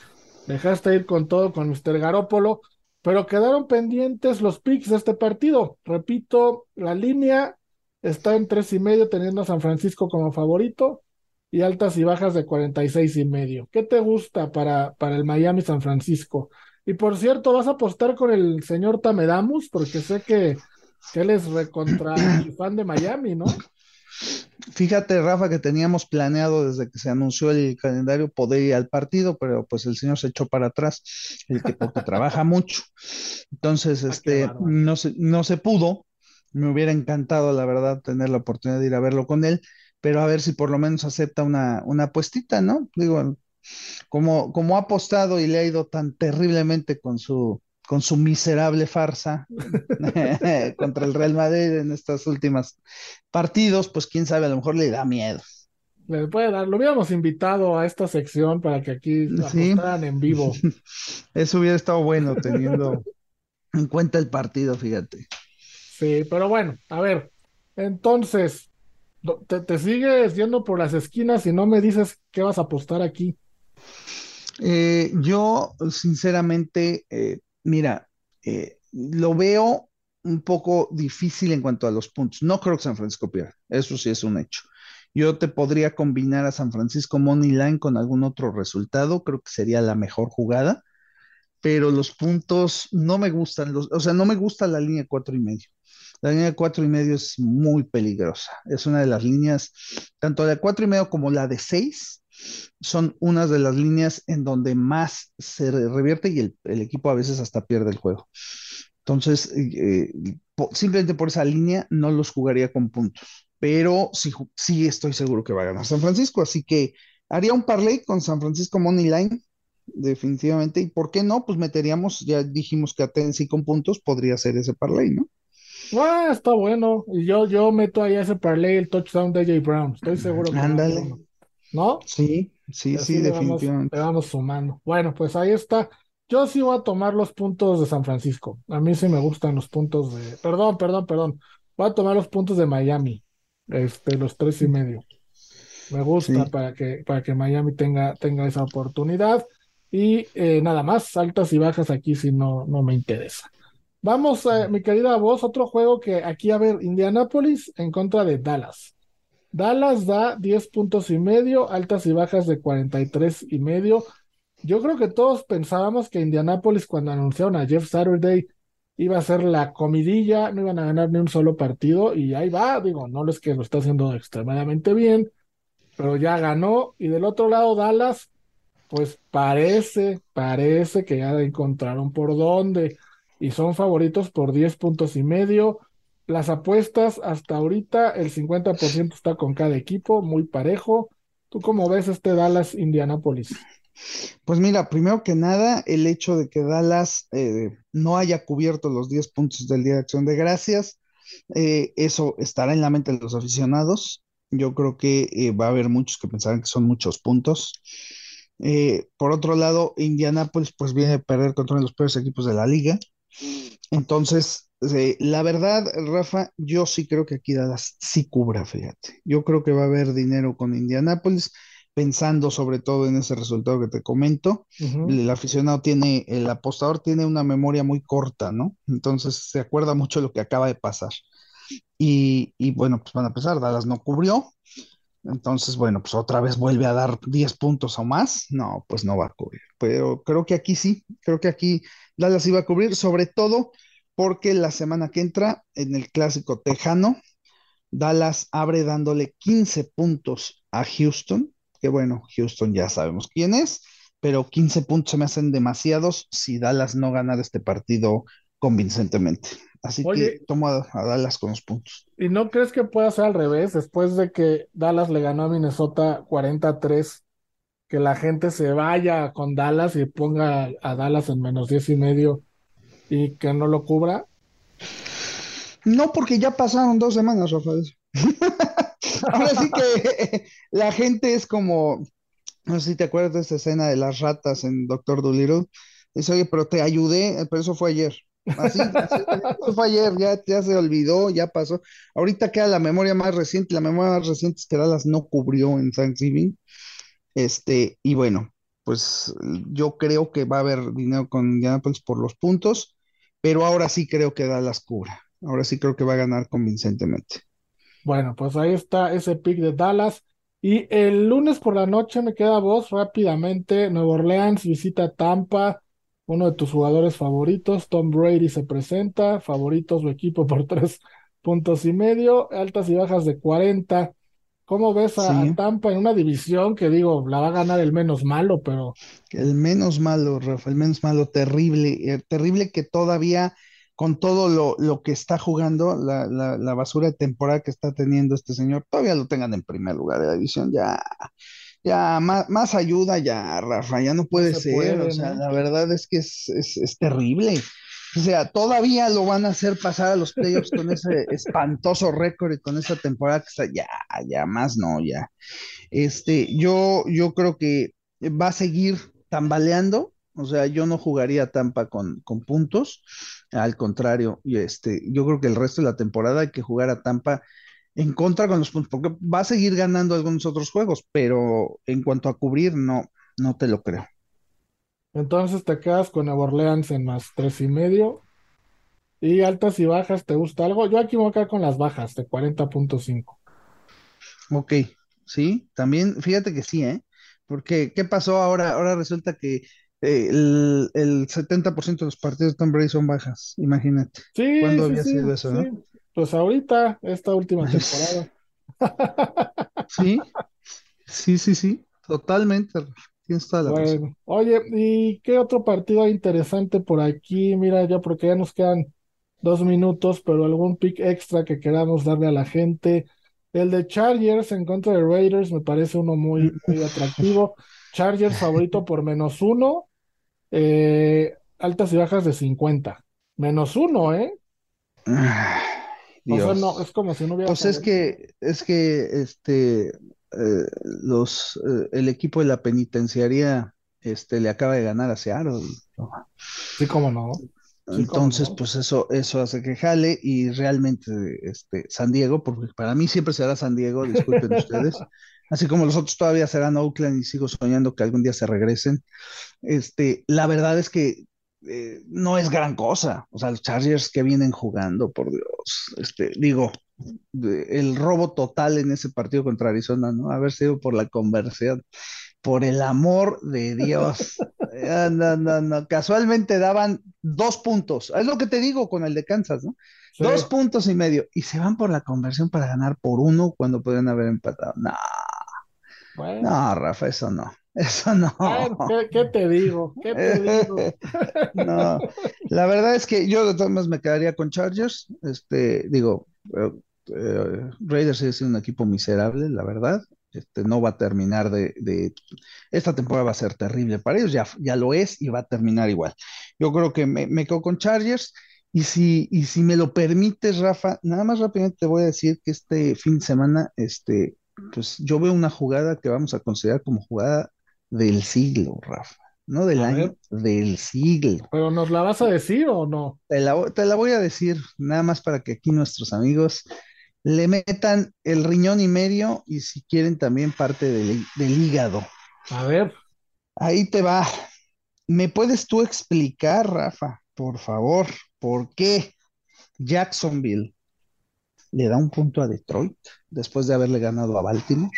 S1: dejaste ir con todo con Mr. Garópolo pero quedaron pendientes los picks de este partido. Repito, la línea está en tres y medio, teniendo a San Francisco como favorito y altas y bajas de 46 y medio. ¿Qué te gusta para, para el Miami San Francisco? Y por cierto, ¿vas a apostar con el señor Tamedamus? Porque sé que, que él es recontra fan de Miami, ¿no?
S2: Fíjate, Rafa, que teníamos planeado desde que se anunció el calendario poder ir al partido, pero pues el señor se echó para atrás, el que porque trabaja mucho. Entonces, ah, este, no se, no se pudo. Me hubiera encantado, la verdad, tener la oportunidad de ir a verlo con él, pero a ver si por lo menos acepta una, una apuestita, ¿no? Digo, como, como ha apostado y le ha ido tan terriblemente con su, con su miserable farsa contra el Real Madrid en estas últimas partidos, pues quién sabe, a lo mejor le da miedo.
S1: Le puede dar, lo hubiéramos invitado a esta sección para que aquí ¿Sí? en vivo.
S2: Eso hubiera estado bueno teniendo en cuenta el partido, fíjate.
S1: Sí, pero bueno, a ver, entonces, te, te sigues yendo por las esquinas y no me dices qué vas a apostar aquí.
S2: Eh, yo, sinceramente, eh, Mira, eh, lo veo un poco difícil en cuanto a los puntos. No creo que San Francisco pierda, eso sí es un hecho. Yo te podría combinar a San Francisco Money Line con algún otro resultado, creo que sería la mejor jugada, pero los puntos no me gustan, o sea, no me gusta la línea cuatro y medio. La línea cuatro y medio es muy peligrosa. Es una de las líneas, tanto la de cuatro y medio como la de seis, son unas de las líneas en donde más se revierte y el, equipo a veces hasta pierde el juego. Entonces, eh, simplemente por esa línea no los jugaría con puntos, pero sí, sí estoy seguro que va a ganar San Francisco, así que haría un parlay con San Francisco Money Line, definitivamente, y por qué no, pues meteríamos, ya dijimos que a Tennessee con puntos podría ser ese parlay, ¿no?
S1: Ah, está bueno. Y yo, yo meto ahí ese parlay el touchdown de Jay Brown. Estoy seguro que
S2: Ándale.
S1: ¿no?
S2: Sí, sí, sí, definitivamente.
S1: Vamos, vamos sumando. Bueno, pues ahí está. Yo sí voy a tomar los puntos de San Francisco. A mí sí me gustan los puntos de. Perdón, perdón, perdón. Voy a tomar los puntos de Miami. Este, los tres y medio. Me gusta para que, para que Miami tenga, tenga esa oportunidad. Y eh, nada más, altas y bajas aquí si no, no me interesa. Vamos, eh, mi querida voz, otro juego que aquí, a ver, Indianapolis en contra de Dallas. Dallas da 10 puntos y medio, altas y bajas de 43 y medio. Yo creo que todos pensábamos que Indianapolis cuando anunciaron a Jeff Saturday iba a ser la comidilla, no iban a ganar ni un solo partido y ahí va, digo, no es que lo está haciendo extremadamente bien, pero ya ganó. Y del otro lado, Dallas, pues parece, parece que ya encontraron por dónde y son favoritos por 10 puntos y medio. Las apuestas hasta ahorita, el 50% está con cada equipo, muy parejo. ¿Tú cómo ves este Dallas Indianapolis?
S2: Pues mira, primero que nada, el hecho de que Dallas eh, no haya cubierto los 10 puntos del Día de Acción de Gracias, eh, eso estará en la mente de los aficionados. Yo creo que eh, va a haber muchos que pensarán que son muchos puntos. por otro lado, Indianapolis pues viene a perder contra uno de los peores equipos de la liga. Entonces, la verdad, Rafa, yo sí creo que aquí Dallas sí cubra, fíjate. Yo creo que va a haber dinero con Indianapolis pensando sobre todo en ese resultado que te comento. El aficionado tiene, el apostador tiene una memoria muy corta, ¿no? Entonces se acuerda mucho de lo que acaba de pasar. Y, bueno, pues van a pesar, Dallas no cubrió. Entonces, bueno, pues otra vez vuelve a dar 10 puntos o más. No, pues no va a cubrir. Pero creo que aquí sí, creo que aquí Dallas iba a cubrir, sobre todo porque la semana que entra, en el clásico tejano, Dallas abre dándole 15 puntos a Houston que bueno, Houston ya sabemos quién es, pero 15 puntos se me hacen demasiados si Dallas no gana este partido convincentemente. Así que tomo a, Dallas con los puntos.
S1: ¿Y no crees que pueda ser al revés? Después de que Dallas le ganó a Minnesota 43, que la gente se vaya con Dallas y ponga a Dallas en menos 10 y medio y que no lo cubra.
S2: No, porque ya pasaron dos semanas, Rafael. Ahora sí que la gente es como, no sé si te acuerdas de esa escena de las ratas en Doctor Dolittle. Dice, oye, pero te ayudé, pero eso fue ayer. Así, eso fue ayer, ya, ya se olvidó, ya pasó. Ahorita queda la memoria más reciente, la memoria más reciente es que Dallas no cubrió en Thanksgiving. Este, y bueno, pues yo creo que va a haber dinero con Indianapolis por los puntos, pero ahora sí creo que Dallas cubra. Ahora sí creo que va a ganar convincentemente.
S1: Bueno, pues ahí está ese pick de Dallas. Y el lunes por la noche me queda voz rápidamente. Nueva Orleans visita Tampa. Uno de tus jugadores favoritos, Tom Brady, se presenta. Favorito su equipo por tres puntos y medio. Altas y bajas de 40. ¿Cómo ves a, Tampa en una división que digo, la va a ganar el menos malo, pero...
S2: El menos malo, Rafa, el menos malo, terrible, eh, terrible que todavía con todo lo, que está jugando, la, basura de temporada que está teniendo este señor, todavía lo tengan en primer lugar de la división, ya, ya, más, ayuda ya, Rafa, ya no puede ser, o sea, la verdad es que es, es, terrible. O sea, todavía lo van a hacer pasar a los playoffs con ese espantoso récord y con esa temporada que está, ya, ya más no, ya. Este, yo, yo creo que va a seguir tambaleando, o sea, yo no jugaría Tampa con, con puntos. Al contrario, este, yo creo que el resto de la temporada hay que jugar a Tampa en contra con los puntos, porque va a seguir ganando algunos otros juegos, pero en cuanto a cubrir, no, no te lo creo.
S1: Entonces te quedas con Nueva Orleans en más tres y medio. Y altas y bajas, ¿te gusta algo? Yo aquí voy a quedar con las bajas de 40.5.
S2: Ok, sí, también, fíjate que sí, ¿eh? Porque, ¿qué pasó ahora? Ahora resulta que eh, el, el 70% de los partidos de Tom Brady son bajas, imagínate.
S1: Sí,
S2: ¿Cuándo
S1: sí,
S2: había
S1: sí,
S2: sido eso, no?
S1: Pues ahorita, esta última temporada.
S2: sí, sí, sí, sí, totalmente. Tienes toda la
S1: bueno, oye, ¿y qué otro partido interesante por aquí? Mira, ya porque ya nos quedan dos minutos, pero algún pick extra que queramos darle a la gente. El de Chargers en contra de Raiders me parece uno muy, muy atractivo. Chargers favorito por menos uno. Eh, altas y bajas de 50. Menos uno, ¿eh? no, es como si no hubiera.
S2: Pues es que, es que este eh, los eh, el equipo de la penitenciaría este le acaba de ganar a Seattle.
S1: Sí, cómo no.
S2: Entonces, pues eso, eso hace que jale y realmente este, San Diego, porque para mí siempre será San Diego, disculpen ustedes, así como los otros todavía serán Oakland y sigo soñando que algún día se regresen. Este, la verdad es que eh, no es gran cosa. O sea, los Chargers que vienen jugando, por Dios. Este, digo, el robo total en ese partido contra Arizona, ¿no? Haber sido por la conversión. Por el amor de Dios. Ah, no, no, no. Casualmente daban dos puntos. Es lo que te digo con el de Kansas, ¿no? Dos puntos y medio. Y se van por la conversión para ganar por uno cuando podrían haber empatado. No. No, Rafa, eso no. Eso no.
S1: ¿qué, te digo? ¿Qué te digo?
S2: no, la verdad es que yo de todas maneras me quedaría con Chargers. Este, digo, eh, Raiders es un equipo miserable, la verdad. Este, no va a terminar de, Esta temporada va a ser terrible para ellos, ya, ya lo es y va a terminar igual. Yo creo que me, me quedo con Chargers. Y si, y si me lo permites, Rafa, nada más rápidamente te voy a decir que este fin de semana, este, pues yo veo una jugada que vamos a considerar como jugada del siglo, Rafa. No del año, del siglo.
S1: ¿Pero nos la vas a decir o no?
S2: Te la, te la voy a decir, nada más para que aquí nuestros amigos le metan el riñón y medio y si quieren también parte del, hígado.
S1: A ver.
S2: Ahí te va. ¿Me puedes tú explicar, Rafa, por favor, por qué Jacksonville le da un punto a Detroit después de haberle ganado a Baltimore?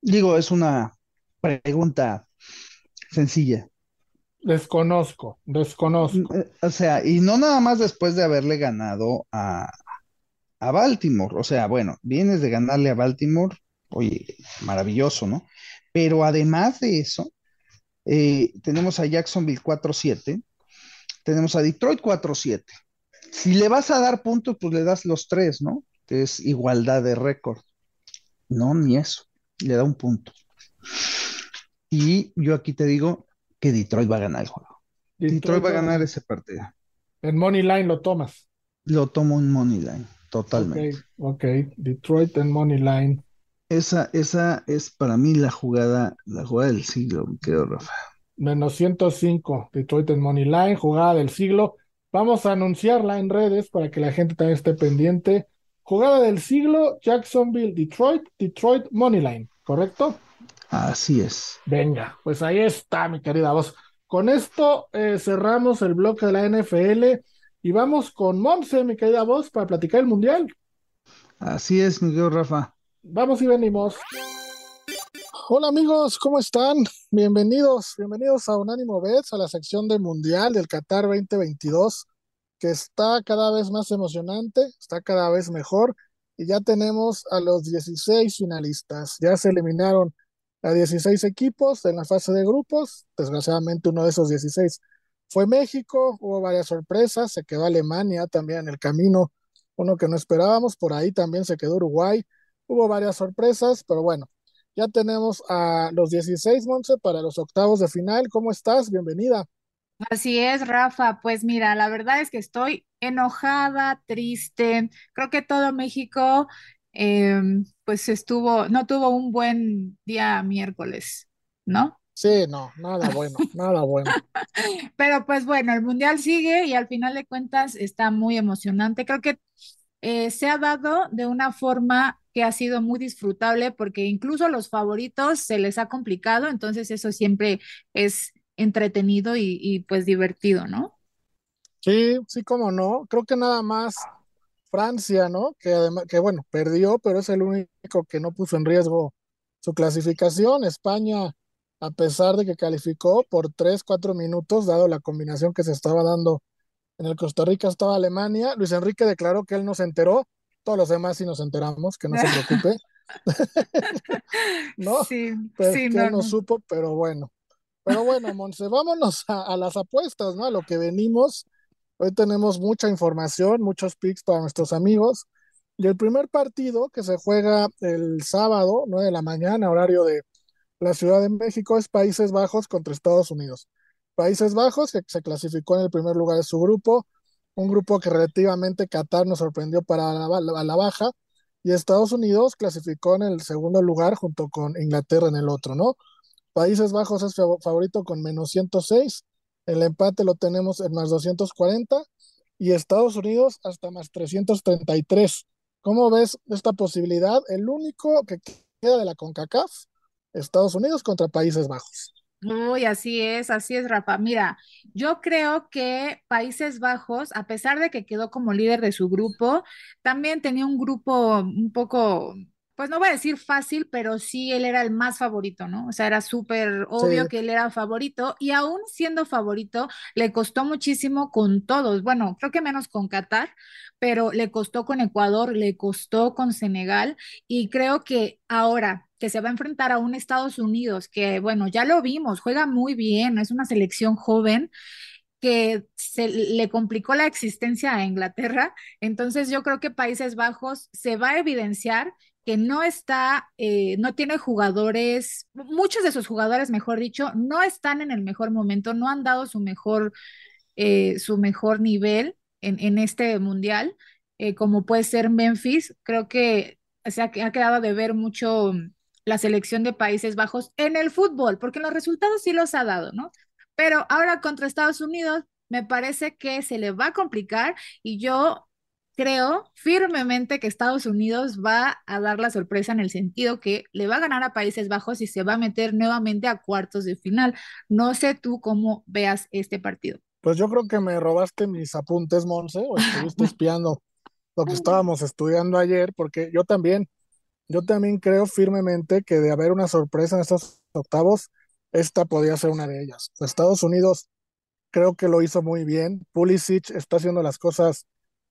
S2: Digo, es una pregunta sencilla.
S1: Desconozco, desconozco.
S2: Eh, o sea, y no nada más después de haberle ganado a, a Baltimore. O sea, bueno, vienes de ganarle a Baltimore, oye, maravilloso, ¿no? Pero además de eso, eh, tenemos a Jacksonville 4-7, tenemos a Detroit 4-7. Si le vas a dar puntos, pues le das los tres, ¿no? Que es igualdad de récord. No, ni eso. Le da un punto. Y yo aquí te digo que Detroit va a ganar el juego. Detroit, va a ganar ese partido.
S1: En Money Line lo tomas.
S2: Lo tomo en Money Line, totalmente.
S1: Ok, Detroit en Money Line.
S2: Esa, esa es para mí la jugada, la jugada del siglo, me quedo, Rafa.
S1: Menos 105, Detroit en Money Line, jugada del siglo. Vamos a anunciarla en redes para que la gente también esté pendiente. Jugada del siglo, Jacksonville, Detroit, Detroit Money Line, ¿correcto?
S2: Así es.
S1: Venga, pues ahí está, mi querida voz. Con esto eh, cerramos el bloque de la NFL y vamos con Monse, mi querida voz, para platicar el mundial.
S2: Así es, mi querido Rafa.
S1: Vamos y venimos. Hola amigos, ¿cómo están? Bienvenidos, bienvenidos a Unánimo Bets, a la sección de Mundial del Qatar 2022, que está cada vez más emocionante, está cada vez mejor, y ya tenemos a los 16 finalistas. Ya se eliminaron a 16 equipos en la fase de grupos. Desgraciadamente uno de esos 16 fue México, hubo varias sorpresas, se quedó Alemania también en el camino, uno que no esperábamos, por ahí también se quedó Uruguay, hubo varias sorpresas, pero bueno, ya tenemos a los 16, Monse, para los octavos de final. ¿Cómo estás? Bienvenida.
S3: Así es, Rafa. Pues mira, la verdad es que estoy enojada, triste. Creo que todo México Em, pues estuvo, no tuvo un buen día miércoles, ¿no?
S1: Sí, no, nada bueno, nada bueno.
S3: Pero pues bueno, el mundial sigue y al final de cuentas está muy emocionante. Creo que eh, se ha dado de una forma que ha sido muy disfrutable porque incluso a los favoritos se les ha complicado, entonces eso siempre es entretenido y, y pues divertido, ¿no?
S1: Sí, sí, como no. Creo que nada más Francia, ¿no? Que además, que bueno, perdió, pero es el único que no puso en riesgo su clasificación. España, a pesar de que calificó por 3, 4 minutos, dado la combinación que se estaba dando en el Costa Rica, estaba Alemania. Luis Enrique declaró que él no se enteró, todos los demás sí nos enteramos, que no se preocupe. ¿No?
S3: Sí,
S1: pues
S3: sí,
S1: que no, no supo, pero bueno. Pero bueno, Monse, vámonos a, a, las apuestas, ¿no? A lo que venimos. Hoy tenemos mucha información, muchos picks para nuestros amigos. Y el primer partido que se juega el sábado, 9 de la mañana, horario de la Ciudad de México, es Países Bajos contra Estados Unidos. Países Bajos, que se clasificó en el primer lugar de su grupo, un grupo que relativamente Qatar nos sorprendió para la, la, la baja, y Estados Unidos clasificó en el segundo lugar junto con Inglaterra en el otro, ¿no? Países Bajos es favorito con menos 106 el empate lo tenemos en más 240 y Estados Unidos hasta más 333. ¿Cómo ves esta posibilidad? El único que de la CONCACAF, Estados Unidos contra Países Bajos.
S3: Uy, así es, así es, Rafa. Mira, yo creo que Países Bajos, a pesar de que quedó como líder de su grupo, también tenía un grupo un poco, pues no voy a decir fácil, pero sí él era el más favorito, ¿no? O sea, era súper obvio
S1: Sí,
S3: que él era favorito y aún siendo favorito, le costó muchísimo con todos. Bueno, creo que menos con Qatar, pero le costó con Ecuador, le costó con Senegal y creo que ahora que se va a enfrentar a un Estados Unidos que, bueno, ya lo vimos, juega muy bien, es una selección joven que se le complicó la existencia a Inglaterra. Entonces yo creo que Países Bajos se va a evidenciar que no está, eh, no tiene jugadores, muchos de sus jugadores, mejor dicho, no están en el mejor momento, no han dado su mejor, eh, su mejor nivel en, en este mundial, eh, como puede ser Memphis. Creo que se ha, ha quedado de ver mucho mm, la selección de Países Bajos en el fútbol, porque los resultados sí los ha dado, ¿no? Pero ahora contra Estados Unidos me parece que se le va a complicar y yo creo firmemente que Estados Unidos va a dar la sorpresa en el sentido que le va a ganar a Países Bajos y se va a meter nuevamente a cuartos de final. No sé tú cómo veas este partido.
S1: pues yo creo que me robaste mis apuntes, Monse, o estuviste espiando lo que estábamos estudiando ayer, porque yo también, yo también creo firmemente que de haber una sorpresa en estos octavos, esta podría ser una de ellas. Estados Unidos creo que lo hizo muy bien. Pulisic está haciendo las cosas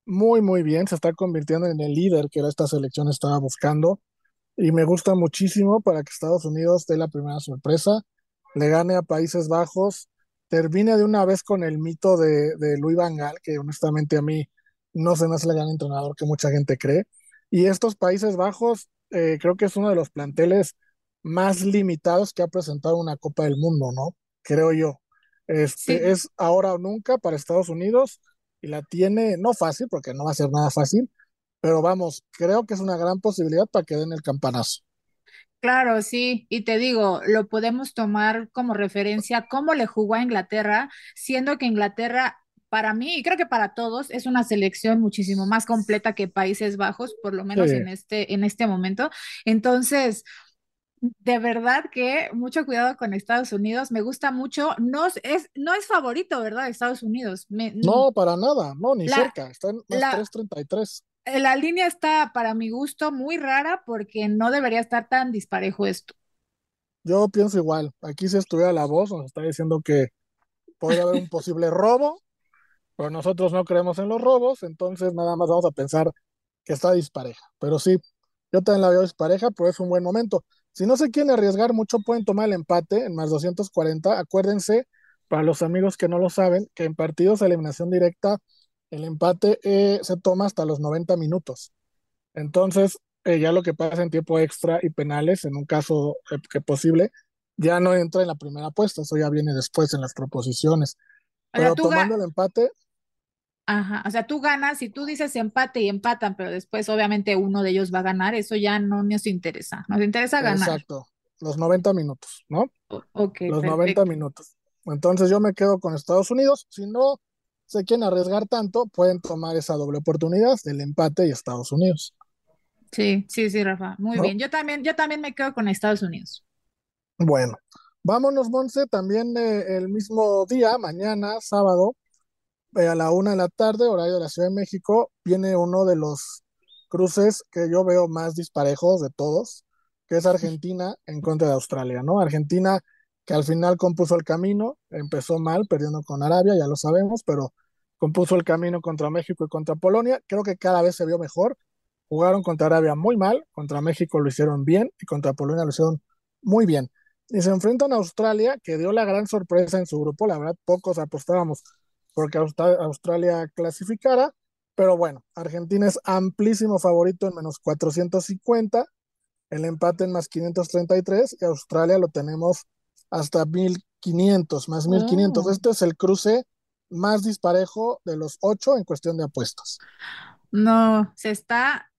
S1: muy, muy bien. Se está convirtiendo en el líder que esta selección estaba buscando. Y me gusta muchísimo para que Estados Unidos dé la primera sorpresa, le gane a Países Bajos, termine de una vez con el mito de, de Luis Van Gaal, que honestamente a mí no se me hace el gran entrenador que mucha gente cree. Y estos Países Bajos eh, creo que es uno de los planteles más limitados que ha presentado una Copa del Mundo, ¿no? Creo yo. Este
S3: Sí,
S1: es ahora o nunca para Estados Unidos y la tiene no fácil, porque no va a ser nada fácil, pero vamos, creo que es una gran posibilidad para que den el campanazo.
S3: Claro, sí, y te digo, lo podemos tomar como referencia cómo le jugó a Inglaterra, siendo que Inglaterra, para mí, y creo que para todos, es una selección muchísimo más completa que Países Bajos, por lo
S1: Sí,
S3: menos en este, en este momento. Entonces, de verdad que mucho cuidado con Estados Unidos, me gusta mucho, no es, no es favorito, ¿verdad? Estados Unidos. Me-
S1: no, para nada, no, ni
S3: la,
S1: cerca, está en más
S3: la,
S1: 333.
S3: la línea está, para mi gusto, muy rara porque no debería estar tan disparejo esto.
S1: Yo pienso igual, aquí si estuviera la voz, nos está diciendo que podría haber un posible robo, pero nosotros no creemos en los robos, entonces nada más vamos a pensar que está dispareja. Pero sí, yo también la veo dispareja, pero es un buen momento. Si no se quieren arriesgar mucho, pueden tomar el empate en más 240. Acuérdense, para los amigos que no lo saben, que en partidos de eliminación directa, el empate eh, se toma hasta los 90 minutos. Entonces, eh, ya lo que pasa en tiempo extra y penales, en un caso eh, que posible, ya no entra en la primera apuesta, eso ya viene después en las proposiciones. Pero tomando el empate,
S3: Ajá, o sea, tú ganas, si tú dices empate y empatan, pero después obviamente uno de ellos va a ganar, eso ya no nos interesa, nos interesa ganar.
S1: exacto, los 90 minutos, ¿no?
S3: Ok,
S1: Los 90
S3: perfecto.
S1: minutos. Entonces yo me quedo con Estados Unidos. Si no se quieren arriesgar tanto, pueden tomar esa doble oportunidad del empate y Estados Unidos,
S3: Sí, sí, sí, Rafa, muy
S1: ¿no?
S3: bien. Yo también, yo también me quedo con Estados Unidos.
S1: Bueno, vámonos, Monse, también eh, el mismo día, mañana, sábado, a la una de la tarde, horario de la Ciudad de México, viene uno de los cruces que yo veo más disparejos de todos, que es Argentina en contra de Australia, ¿no? Argentina que al final compuso el camino, empezó mal, perdiendo con Arabia, ya lo sabemos, pero compuso el camino contra México y contra Polonia. Creo que cada vez se vio mejor. Jugaron contra Arabia muy mal, contra México lo hicieron bien y contra Polonia lo hicieron muy bien. Y se enfrentan a Australia, que dio la gran sorpresa en su grupo. La verdad, pocos apostábamos porque Austra- Australia clasificara, pero bueno, Argentina es amplísimo favorito en menos 450, el empate en más 533 y Australia lo tenemos hasta 1500, más 1500.
S3: Oh,
S1: Este es el cruce más disparejo de los ocho en cuestión de apuestas.
S3: no, se está,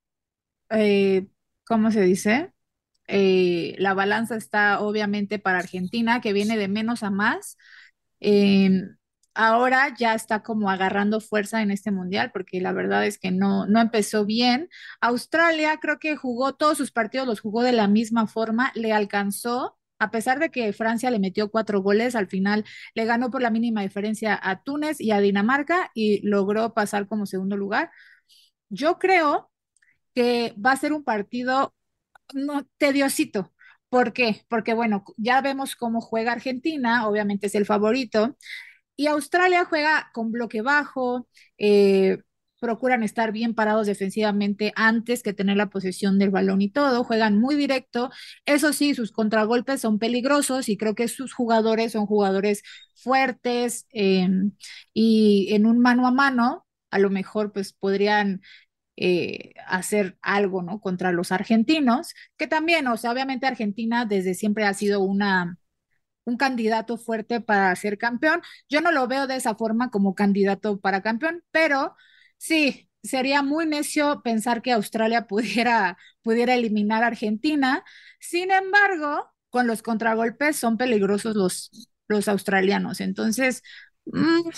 S3: eh, ¿cómo se dice? Eh, la balanza está obviamente para Argentina, que viene de menos a más. Em, ahora ya está como agarrando fuerza en este mundial, porque la verdad es que no, no empezó bien. Australia creo que jugó todos sus partidos, los jugó de la misma forma, le alcanzó, a pesar de que Francia le metió cuatro goles, al final le ganó por la mínima diferencia a Túnez y a Dinamarca y logró pasar como segundo lugar. Yo creo que va a ser un partido no, tediosito. ¿Por qué? Porque bueno, ya vemos cómo juega Argentina, obviamente es el favorito, y Australia juega con bloque bajo, eh, procuran estar bien parados defensivamente antes que tener la posesión del balón y todo, juegan muy directo. Eso sí, sus contragolpes son peligrosos y creo que sus jugadores son jugadores fuertes em, y en un mano a mano, a lo mejor pues podrían eh, hacer algo, ¿no? Contra los argentinos, que también, o sea, obviamente Argentina desde siempre ha sido una un candidato fuerte para ser campeón. Yo no lo veo de esa forma como candidato para campeón, pero sí, sería muy necio pensar que Australia pudiera, pudiera eliminar a Argentina. Sin embargo, con los contragolpes son peligrosos los, los australianos. Entonces, mm,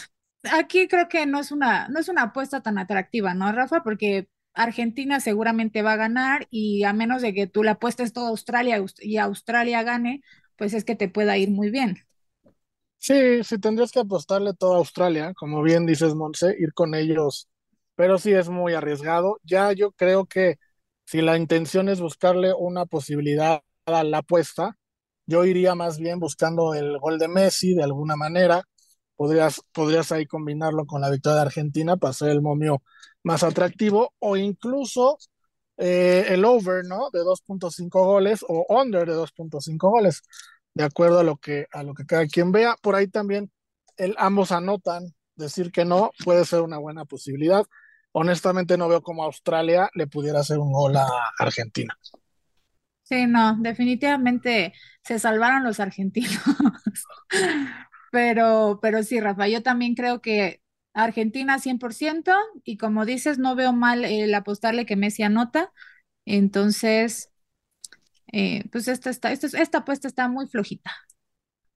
S3: aquí creo que no es una, no es una apuesta tan atractiva, ¿no, Rafa? Porque Argentina seguramente va a ganar y a menos de que tú le apuestes todo a Australia y Australia gane, pues es que te pueda ir muy bien.
S1: Sí, sí tendrías que apostarle todo a Australia, como bien dices, Monse, ir con ellos, pero sí es muy arriesgado. Ya yo creo que si la intención es buscarle una posibilidad a la apuesta, yo iría más bien buscando el gol de Messi de alguna manera. Podrías, podrías ahí combinarlo con la victoria de Argentina para hacer el momio más atractivo o incluso eh, el over, ¿no? De 2.5 goles o under de 2.5 goles, de acuerdo a lo que a lo que cada quien vea. Por ahí también el, ambos anotan, decir que no puede ser una buena posibilidad. Honestamente no veo cómo Australia le pudiera hacer un gol a Argentina.
S3: Sí, no, definitivamente se salvaron los argentinos. pero, pero sí, Rafa, yo también creo que Argentina 100% y como dices, no veo mal el apostarle que Messi anota. Entonces, eh, pues esta, esta, esta, apuesta está muy flojita.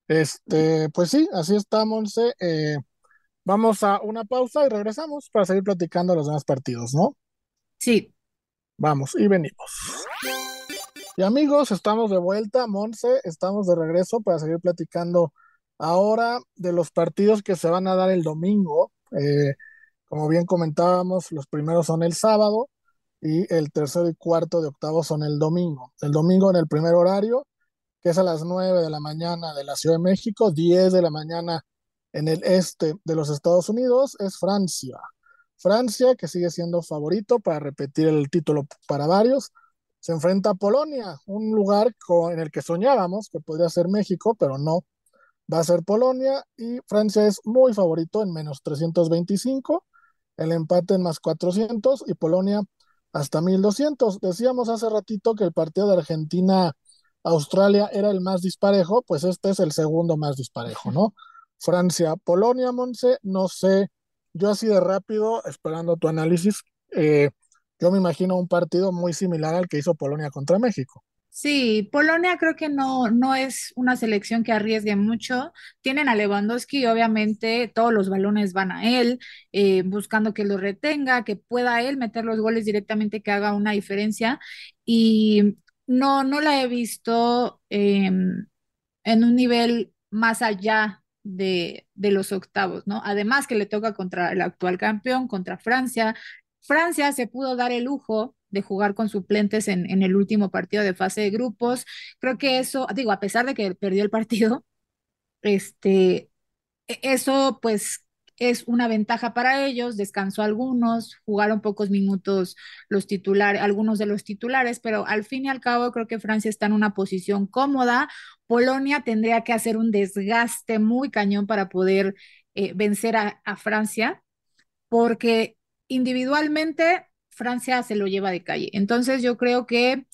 S1: Este, pues sí, así estamos. Eh, vamos a una pausa y regresamos para seguir platicando los demás partidos, ¿no?
S3: Sí.
S1: Vamos y venimos. Y amigos, estamos de vuelta, Monse, estamos de regreso para seguir platicando ahora de los partidos que se van a dar el domingo. Eh, como bien comentábamos, los primeros son el sábado y el tercero y cuarto de octavo son el domingo. El domingo en el primer horario, que es a las 9 de la mañana de la Ciudad de México, 10 de la mañana en el este de los Estados Unidos, es Francia. Francia, que sigue siendo favorito para repetir el título para varios, se enfrenta a Polonia, un lugar en el que soñábamos que podría ser México, pero no, va a ser Polonia y Francia es muy favorito en menos 325, el empate en más 400 y Polonia hasta 1200. Decíamos hace ratito que el partido de Argentina-Australia era el más disparejo, pues este es el segundo más disparejo, ¿no? Francia-Polonia, Monse, no sé, yo así de rápido, esperando tu análisis, eh, yo me imagino un partido muy similar al que hizo Polonia contra México.
S3: Sí, Polonia creo que no, no es una selección que arriesgue mucho. Tienen a Lewandowski, obviamente todos los balones van a él, eh, buscando que lo retenga, que pueda él meter los goles directamente, que haga una diferencia. Y no, no la he visto em, en un nivel más allá de, de, los octavos, ¿no? Además que le toca contra el actual campeón, contra Francia. Francia se pudo dar el lujo de jugar con suplentes en, en, el último partido de fase de grupos. Creo que eso, digo, a pesar de que perdió el partido, este, e, eso pues es una ventaja para ellos, descansó algunos, jugaron pocos minutos los titulares, algunos de los titulares, pero al fin y al cabo creo que Francia está en una posición cómoda. Polonia tendría que hacer un desgaste muy cañón para poder eh, vencer a, a Francia, porque individualmente Francia se lo lleva de calle. Entonces yo creo que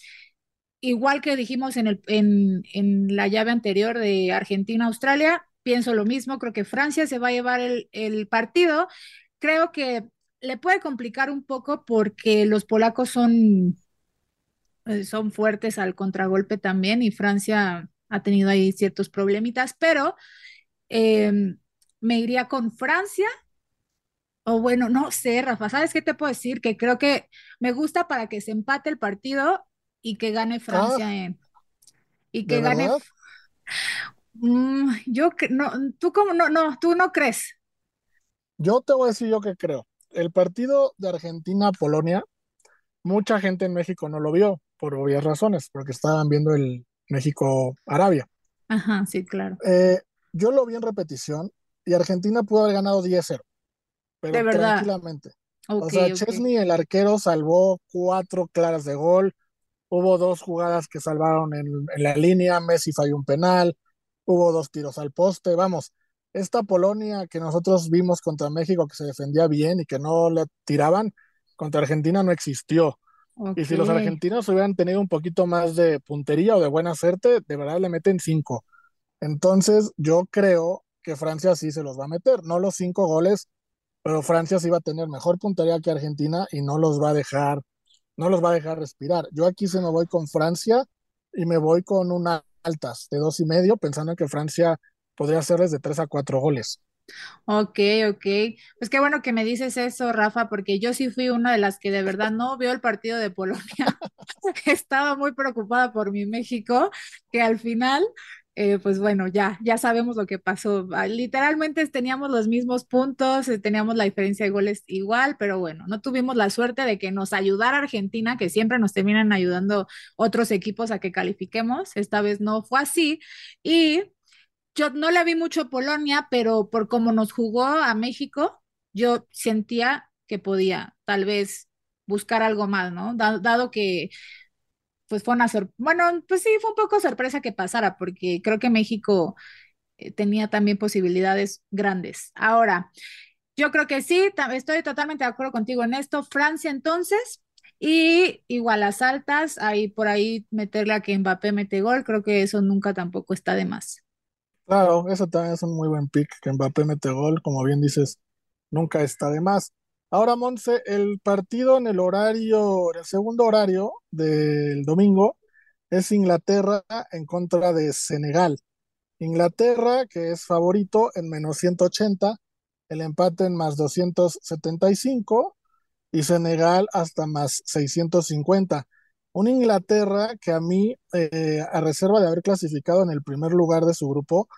S3: igual que dijimos en, el, en, en la llave anterior de Argentina-Australia, pienso lo mismo, creo que Francia se va a llevar el, el partido. Creo que le puede complicar un poco porque los polacos son, eh, son fuertes al contragolpe también y Francia ha tenido ahí ciertos problemitas, pero eh, me iría con Francia. O bueno, no sé, Rafa, ¿sabes qué te puedo decir? Que creo que me gusta para que se empate el partido y que gane Francia
S1: Ah,
S3: en, y
S1: ¿de
S3: que gane.
S1: verdad?
S3: Mm, yo no, tú como no, no, tú no crees.
S1: Yo te voy a decir yo que creo. El partido de Argentina-Polonia, mucha gente en México no lo vio por obvias razones, porque estaban viendo el México-Arabia.
S3: Ajá, sí, claro.
S1: Eh, yo lo vi en repetición y Argentina pudo haber ganado 10-0,
S3: De
S1: pero
S3: verdad.
S1: tranquilamente. O sea. Chesney, el arquero, salvó cuatro claras de gol. Hubo dos jugadas que salvaron en, en la línea. Messi falló un penal. Hubo dos tiros al poste. Vamos, esta Polonia que nosotros vimos contra México, que se defendía bien y que no le tiraban, contra Argentina no existió. Y si los argentinos hubieran tenido un poquito más de puntería o de buena suerte, de verdad le meten cinco. Entonces, yo creo que Francia sí se los va a meter. No los cinco goles, pero Francia sí va a tener mejor puntería que Argentina y no los va a dejar, no los va a dejar respirar. Yo aquí se me voy con Francia y me voy con unas altas de dos y medio, pensando en que Francia podría hacerles de tres a cuatro goles.
S3: Ok, ok. Pues qué bueno que me dices eso, Rafa, porque yo sí fui una de las que de verdad no vio el partido de Polonia. Estaba muy preocupada por mi México, que al final, eh, pues bueno, ya, ya sabemos lo que pasó. Ah, Literalmente teníamos los mismos puntos, eh, teníamos la diferencia de goles igual, pero bueno, no tuvimos la suerte de que nos ayudara Argentina, que siempre nos terminan ayudando otros equipos a que califiquemos. Esta vez no fue así. Y yo no le vi mucho Polonia, pero por cómo nos jugó a México, yo sentía que podía tal vez buscar algo más, ¿no? Da- Dado que pues fue una sorpresa, bueno, pues sí, fue un poco sorpresa que pasara, porque creo que México eh, tenía también posibilidades grandes. Ahora, yo creo que sí, estoy totalmente de acuerdo contigo en esto. Francia entonces, y igual las altas, ahí por ahí meterle a que Mbappé mete gol, creo que eso nunca tampoco está de más.
S1: Claro, eso también es un muy buen pick, que Mbappé mete gol, como bien dices, nunca está de más. Ahora, Monse, el partido en el horario, el segundo horario del domingo es Inglaterra en contra de Senegal. Inglaterra, que es favorito en menos 180, el empate en más 275 y Senegal hasta más 650. Un Inglaterra que a mí, eh, a reserva de haber clasificado en el primer lugar de su grupo,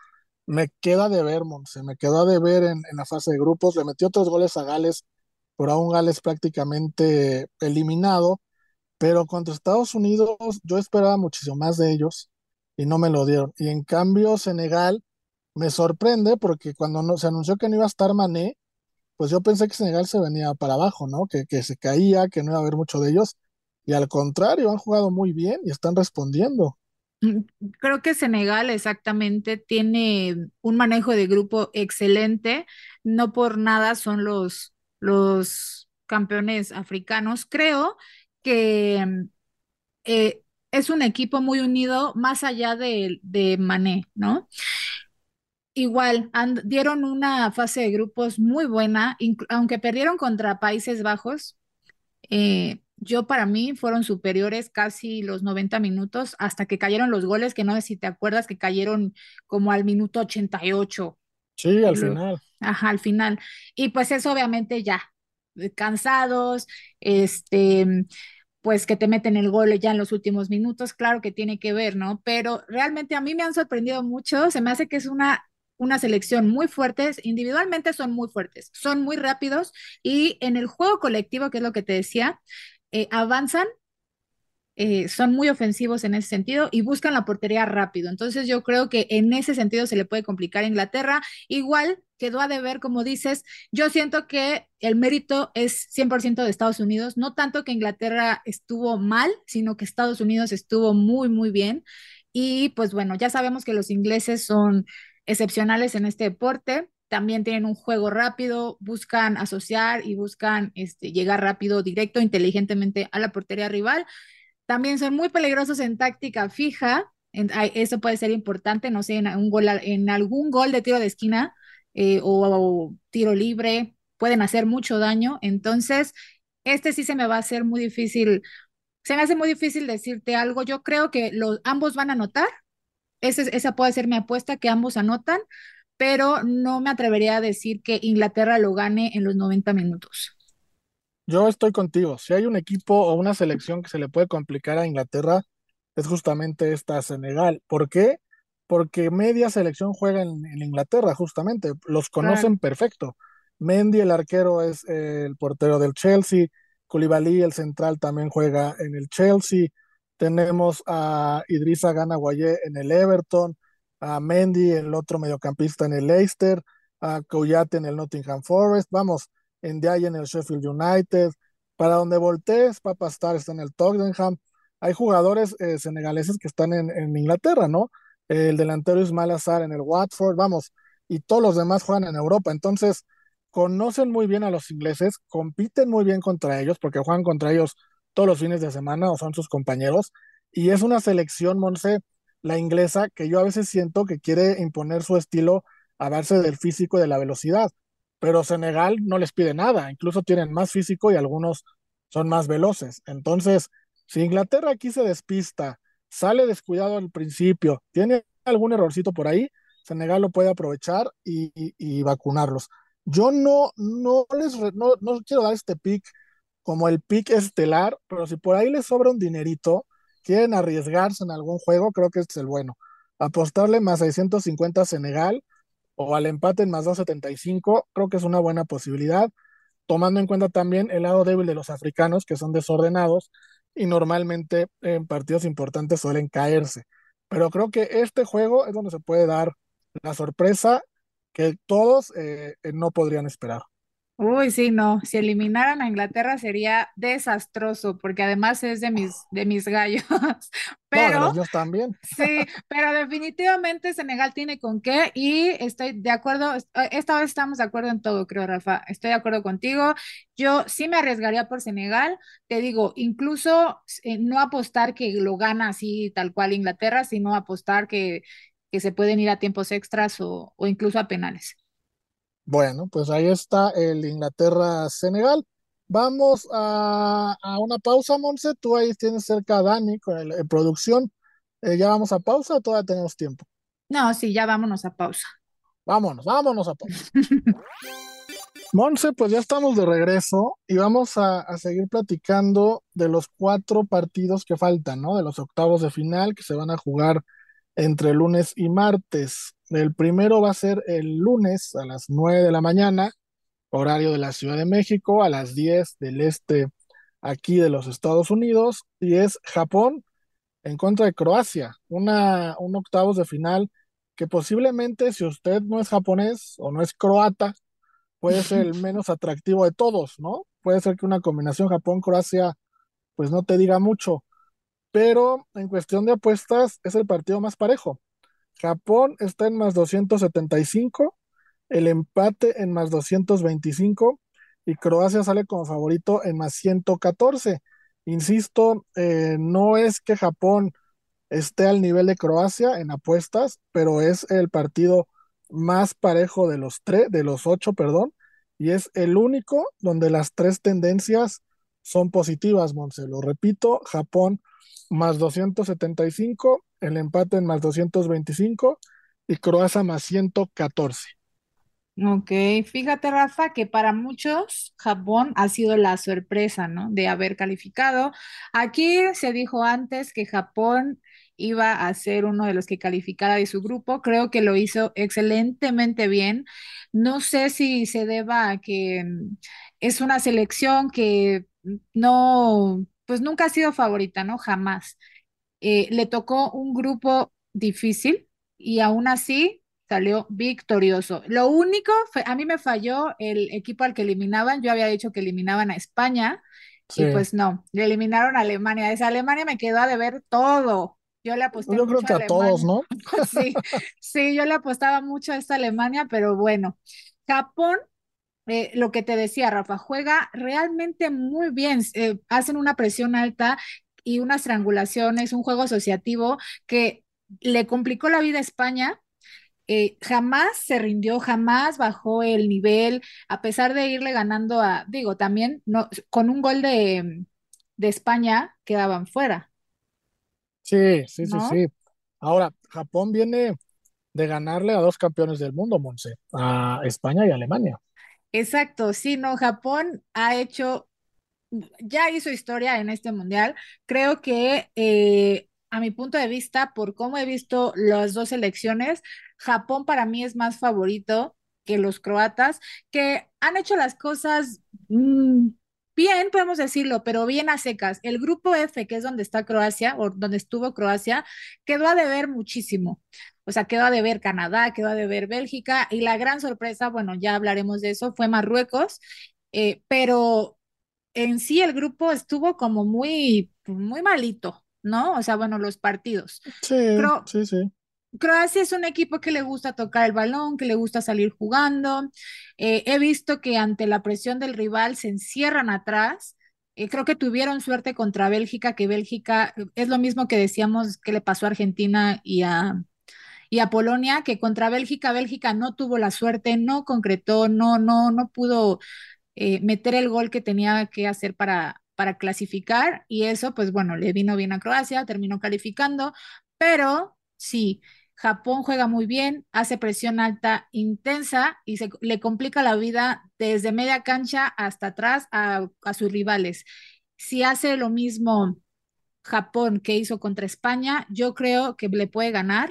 S1: me queda de ver, Monse, me quedó de ver en, la fase de grupos, le metió otros goles a Gales, pero aún Gales prácticamente eliminado, pero contra Estados Unidos yo esperaba muchísimo más de ellos y no me lo dieron. Y en cambio Senegal me sorprende porque cuando no, se anunció que no iba a estar Mané, pues yo pensé que Senegal se venía para abajo, ¿no? Que, que se caía, que no iba a haber mucho de ellos. Y al contrario, han jugado muy bien y están respondiendo.
S3: Mm, Creo que Senegal exactamente tiene un manejo de grupo excelente. No por nada son los, los campeones africanos. Creo que mm, eh, es un equipo muy unido más allá de, de Mané, ¿no? Igual, dieron una fase de grupos muy buena, aunque perdieron contra Países Bajos. eh, yo para mí fueron superiores casi los 90 minutos hasta que cayeron los goles, que no sé si te acuerdas que cayeron como al minuto 88
S1: Sí, al final.
S3: ajá, al final. Y pues eso obviamente ya, eh, cansados, este, pues que te meten el gol ya en los últimos minutos, claro que tiene que ver, ¿no? Pero realmente a mí me han sorprendido mucho, se me hace que es una, una selección muy fuerte, individualmente son muy fuertes, son muy rápidos y en el juego colectivo, que es lo que te decía, eh, avanzan eh, son muy ofensivos en ese sentido y buscan la portería rápido. Entonces yo creo que en ese sentido se le puede complicar a Inglaterra. Igual quedó a deber, como dices, yo siento que el mérito es 100% de Estados Unidos, no tanto que Inglaterra estuvo mal, sino que Estados Unidos estuvo muy, muy bien. Y pues bueno, ya sabemos que los ingleses son excepcionales en este deporte. También tienen un juego rápido, buscan asociar y buscan este, llegar rápido, directo, inteligentemente a la portería rival. También son muy peligrosos en táctica fija. En, eso puede ser importante, no sé, en, un gol, en algún gol de tiro de esquina eh, o, o, tiro libre, pueden hacer mucho daño. Entonces, este sí se me va a hacer muy difícil. Se me hace muy difícil decirte algo. Yo creo que los, ambos van a anotar. Ese, esa puede ser mi apuesta, que ambos anotan. pero no me atrevería a decir que Inglaterra lo gane en los 90 minutos.
S1: Yo estoy contigo. Si hay un equipo o una selección que se le puede complicar a Inglaterra, es justamente esta Senegal. ¿Por qué? Porque media selección juega en, Inglaterra, justamente. Los conocen perfecto. Mendy, el arquero, es el portero del Chelsea. Koulibaly, el central, también juega en el Chelsea. Tenemos a Idrissa Gana Guayé en el Everton, a Mendy, el otro mediocampista en el Leicester, a Kouyaté en el Nottingham Forest. Vamos, en Diay en el Sheffield United. Para donde voltees, Papa Star está en el Tottenham. Hay jugadores eh, senegaleses que están en, Inglaterra, ¿no? El delantero Ismail Azar en el Watford, vamos, y todos los demás juegan en Europa. Entonces, conocen muy bien a los ingleses, compiten muy bien contra ellos, porque juegan contra ellos todos los fines de semana o son sus compañeros. Y es una selección, Monse, la inglesa, que yo a veces siento que quiere imponer su estilo a base del físico y de la velocidad pero Senegal no les pide nada, incluso tienen más físico y algunos son más veloces. Entonces, si Inglaterra aquí se despista, sale descuidado al principio, tiene algún errorcito por ahí, Senegal lo puede aprovechar y, vacunarlos. Yo no, no les no, no quiero dar este pick como el pick estelar, pero si por ahí les sobra un dinerito, quieren arriesgarse en algún juego, creo que este es el bueno. Apostarle más 650 a Senegal o al empate en más 2.75, creo que es una buena posibilidad, tomando en cuenta también el lado débil de los africanos, que son desordenados y normalmente en partidos importantes suelen caerse. Pero creo que este juego es donde se puede dar la sorpresa que todos eh, no podrían esperar.
S3: Uy, sí, no, si eliminaran a Inglaterra sería desastroso, porque además es de mis, de mis gallos. Pero,
S1: también.
S3: Sí, pero definitivamente Senegal tiene con qué y estoy de acuerdo, eh, esta vez estamos de acuerdo en todo, creo, Rafa, estoy de acuerdo contigo. Yo sí me arriesgaría por Senegal, te digo, incluso eh, no apostar que lo gana así tal cual Inglaterra, sino apostar que, que se pueden ir a tiempos extras o, o incluso a penales.
S1: Bueno, pues ahí está el Inglaterra-Senegal. Vamos a, una pausa, Monse. Tú ahí tienes cerca a Dani con el, producción. Eh, ¿Ya vamos a pausa o todavía tenemos tiempo?
S3: No, sí, ya vámonos a pausa.
S1: Vámonos, vámonos a pausa. Monse, pues ya estamos de regreso y vamos a, a, seguir platicando de los cuatro partidos que faltan, ¿no? De los octavos de final que se van a jugar entre lunes y martes. El primero va a ser el lunes a las 9 de la mañana, horario de la Ciudad de México, a las 10 del este aquí de los Estados Unidos, y es Japón en contra de Croacia, una, un octavos de final que posiblemente si usted no es japonés o no es croata, puede ser el menos atractivo de todos, ¿no? Puede ser que una combinación Japón-Croacia pues no te diga mucho, pero en cuestión de apuestas es el partido más parejo. Japón está en más 275, el empate en más 225 y Croacia sale como favorito en más 114. Insisto, eh, no es que Japón esté al nivel de Croacia en apuestas, pero es el partido más parejo de los tres, de los ocho, perdón, y es el único donde las tres tendencias son positivas, Monse. Lo repito, Japón más 275, el empate en más 225 y Croacia más 114.
S3: Ok, fíjate Rafa que para muchos Japón ha sido la sorpresa, ¿no? De haber calificado. Aquí se dijo antes que Japón iba a ser uno de los que calificara de su grupo. Creo que lo hizo excelentemente bien. No sé si se deba a que es una selección que no, pues nunca ha sido favorita, ¿no? Jamás. Eh, le tocó un grupo difícil y aún así salió victorioso. Lo único, a mí me falló el equipo al que eliminaban. Yo había dicho que eliminaban a España y pues no, le eliminaron a Alemania. Esa Alemania me quedó a deber todo. Yo le aposté
S1: yo creo que a, todos, ¿no?
S3: sí, sí, yo le apostaba mucho a esta Alemania, pero bueno, Japón eh, lo que te decía, Rafa, juega realmente muy bien, eh, hacen una presión alta y unas triangulaciones, un juego asociativo que le complicó la vida a España. Eh, jamás se rindió, jamás bajó el nivel, a pesar de irle ganando a, digo, también no, con un gol de, de España quedaban fuera.
S1: Sí, sí, sí, sí. Ahora, Japón viene de ganarle a dos campeones del mundo, Monse, a España y Alemania.
S3: Exacto, sí, no, Japón ha hecho, ya hizo historia en este mundial. Creo que eh, a mi punto de vista, por cómo he visto las dos selecciones, Japón para mí es más favorito que los croatas, que han hecho las cosas mm, bien, podemos decirlo, pero bien a secas. El grupo F, que es donde está Croacia, o donde estuvo Croacia, quedó a deber muchísimo. O sea, quedó a deber Canadá, quedó a deber Bélgica, y la gran sorpresa, bueno, ya hablaremos de eso, fue Marruecos, eh, pero en sí el grupo estuvo como muy, muy malito, ¿no? O sea, bueno, los partidos.
S1: Sí, sí, sí.
S3: Croacia es un equipo que le gusta tocar el balón, que le gusta salir jugando. Eh, he visto que ante la presión del rival se encierran atrás. Eh, creo que tuvieron suerte contra Bélgica, que Bélgica es lo mismo que decíamos que le pasó a Argentina y a, y a Polonia, que contra Bélgica, Bélgica no tuvo la suerte, no concretó, no, no, no pudo eh, meter el gol que tenía que hacer para, para clasificar y eso, pues bueno, le vino bien a Croacia, terminó calificando, pero sí, Japón juega muy bien, hace presión alta intensa y se le complica la vida desde media cancha hasta atrás a, sus rivales. Si hace lo mismo Japón que hizo contra España, yo creo que le puede ganar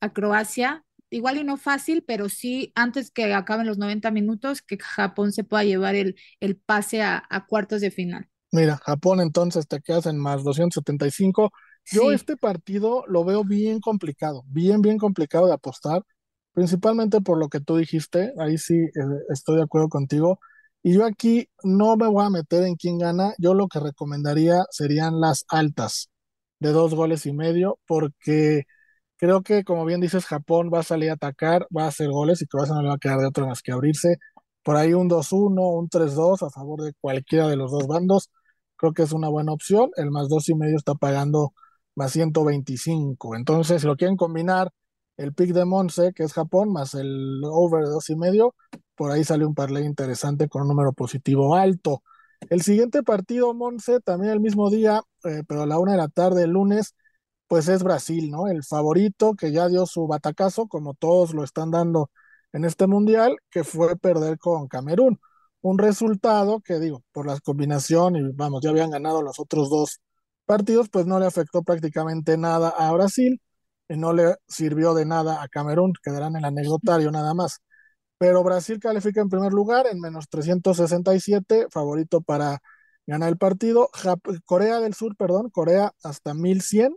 S3: a Croacia. Igual y no fácil, pero sí antes que acaben los 90 minutos, que Japón se pueda llevar el, el pase a, a cuartos de final.
S1: Mira, Japón entonces te quedas en más 275 yo este partido lo veo bien complicado, bien, bien complicado de apostar, principalmente por lo que tú dijiste, ahí sí eh, estoy de acuerdo contigo. Y yo aquí no me voy a meter en quién gana, yo lo que recomendaría serían las altas de dos goles y medio, porque creo que, como bien dices, Japón va a salir a atacar, va a hacer goles y Croacia no le va a quedar de otro más que abrirse. Por ahí un 2-1, un 3-2 a favor de cualquiera de los dos bandos, creo que es una buena opción. El más dos y medio está pagando más 125. Entonces, si lo quieren combinar, el pick de Monse, que es Japón, más el over de dos y medio, por ahí sale un parlay interesante con un número positivo alto. El siguiente partido, Monse, también el mismo día, eh, pero a la una de la tarde, el lunes, pues es Brasil, ¿no? El favorito que ya dio su batacazo, como todos lo están dando en este mundial, que fue perder con Camerún. Un resultado que digo, por la combinación, y vamos, ya habían ganado los otros dos partidos, pues no le afectó prácticamente nada a Brasil y no le sirvió de nada a Camerún, quedarán en el anecdotario nada más. Pero Brasil califica en primer lugar en menos 367, favorito para ganar el partido. Corea del Sur, perdón, Corea hasta 1100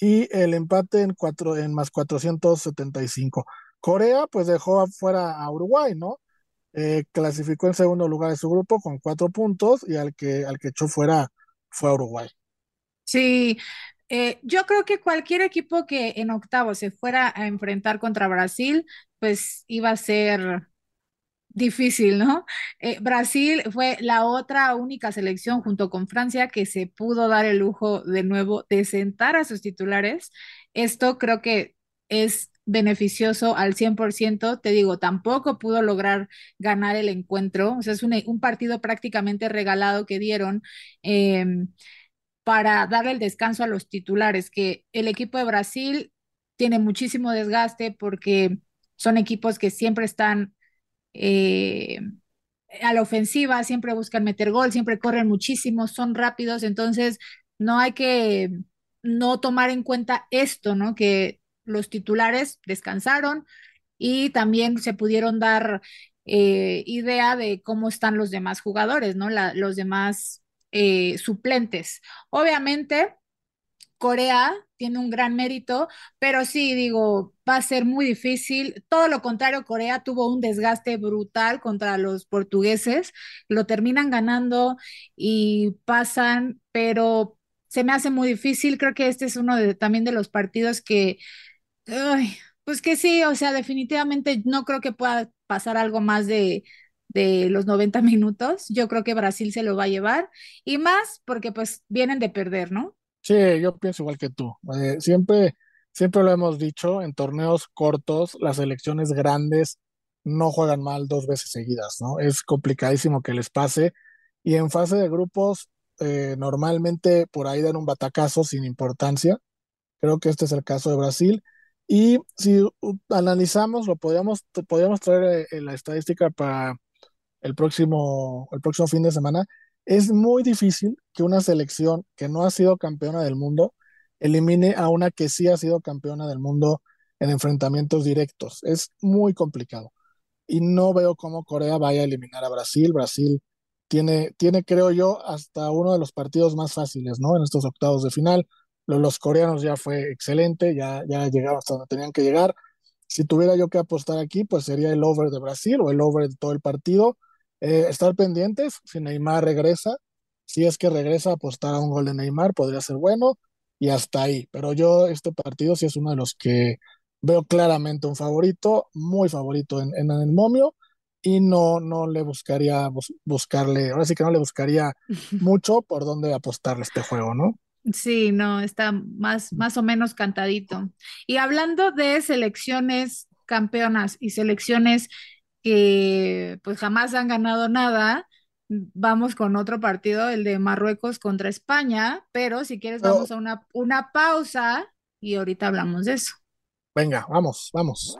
S1: y el empate en, cuatro, en más 475. Corea pues dejó afuera a Uruguay, ¿no? Eh, clasificó en segundo lugar de su grupo con cuatro puntos y al que, al que echó fuera fue a Uruguay.
S3: Sí, eh, yo creo que cualquier equipo que en octavo se fuera a enfrentar contra Brasil, pues iba a ser difícil, ¿no? Eh, Brasil fue la otra única selección junto con Francia que se pudo dar el lujo de nuevo de sentar a sus titulares. Esto creo que es beneficioso al 100%, te digo, tampoco pudo lograr ganar el encuentro, o sea, es un, partido prácticamente regalado que dieron. Eh, para darle el descanso a los titulares, que el equipo de Brasil tiene muchísimo desgaste porque son equipos que siempre están eh, a la ofensiva, siempre buscan meter gol, siempre corren muchísimo, son rápidos, entonces no hay que no tomar en cuenta esto, ¿no? Que los titulares descansaron y también se pudieron dar eh, idea de cómo están los demás jugadores, ¿no? los demás eh, suplentes. Obviamente, Corea tiene un gran mérito, pero sí, digo, va a ser muy difícil. Todo lo contrario, Corea tuvo un desgaste brutal contra los portugueses, lo terminan ganando y pasan, pero se me hace muy difícil. Creo que este es uno de, también de los partidos que, pues que sí, o sea, definitivamente no creo que pueda pasar algo más de de los 90 minutos. Yo creo que Brasil se lo va a llevar y más porque pues vienen de perder, ¿no?
S1: Sí, yo pienso igual que tú. Eh, siempre, siempre lo hemos dicho, en torneos cortos, las elecciones grandes no juegan mal dos veces seguidas, ¿no? Es complicadísimo que les pase. Y en fase de grupos, eh, normalmente por ahí dan un batacazo sin importancia. Creo que este es el caso de Brasil. Y si analizamos, lo podríamos, podríamos traer eh, la estadística para el próximo, el próximo fin de semana. Es muy difícil que una selección que no ha sido campeona del mundo elimine a una que sí ha sido campeona del mundo en enfrentamientos directos. Es muy complicado. Y no veo cómo Corea vaya a eliminar a Brasil. Brasil tiene, tiene, creo yo, hasta uno de los partidos más fáciles, ¿no? En estos octavos de final. Los, coreanos ya fue excelente, ya, ya llegaron hasta donde tenían que llegar. Si tuviera yo que apostar aquí, pues sería el over de Brasil o el over de todo el partido. Eh, estar pendientes, si Neymar regresa, si es que regresa, apostar a un gol de Neymar podría ser bueno y hasta ahí. Pero yo este partido sí es uno de los que veo claramente un favorito, muy favorito en, en el momio y no, no le buscaría buscarle, ahora sí que no le buscaría mucho por dónde apostarle este juego, ¿no?
S3: Sí, no, está más, más o menos cantadito. Y hablando de selecciones campeonas y selecciones que pues jamás han ganado nada, vamos con otro partido, el de Marruecos contra España, pero si quieres vamos a una, una pausa y ahorita hablamos de eso.
S1: Venga, vamos, vamos.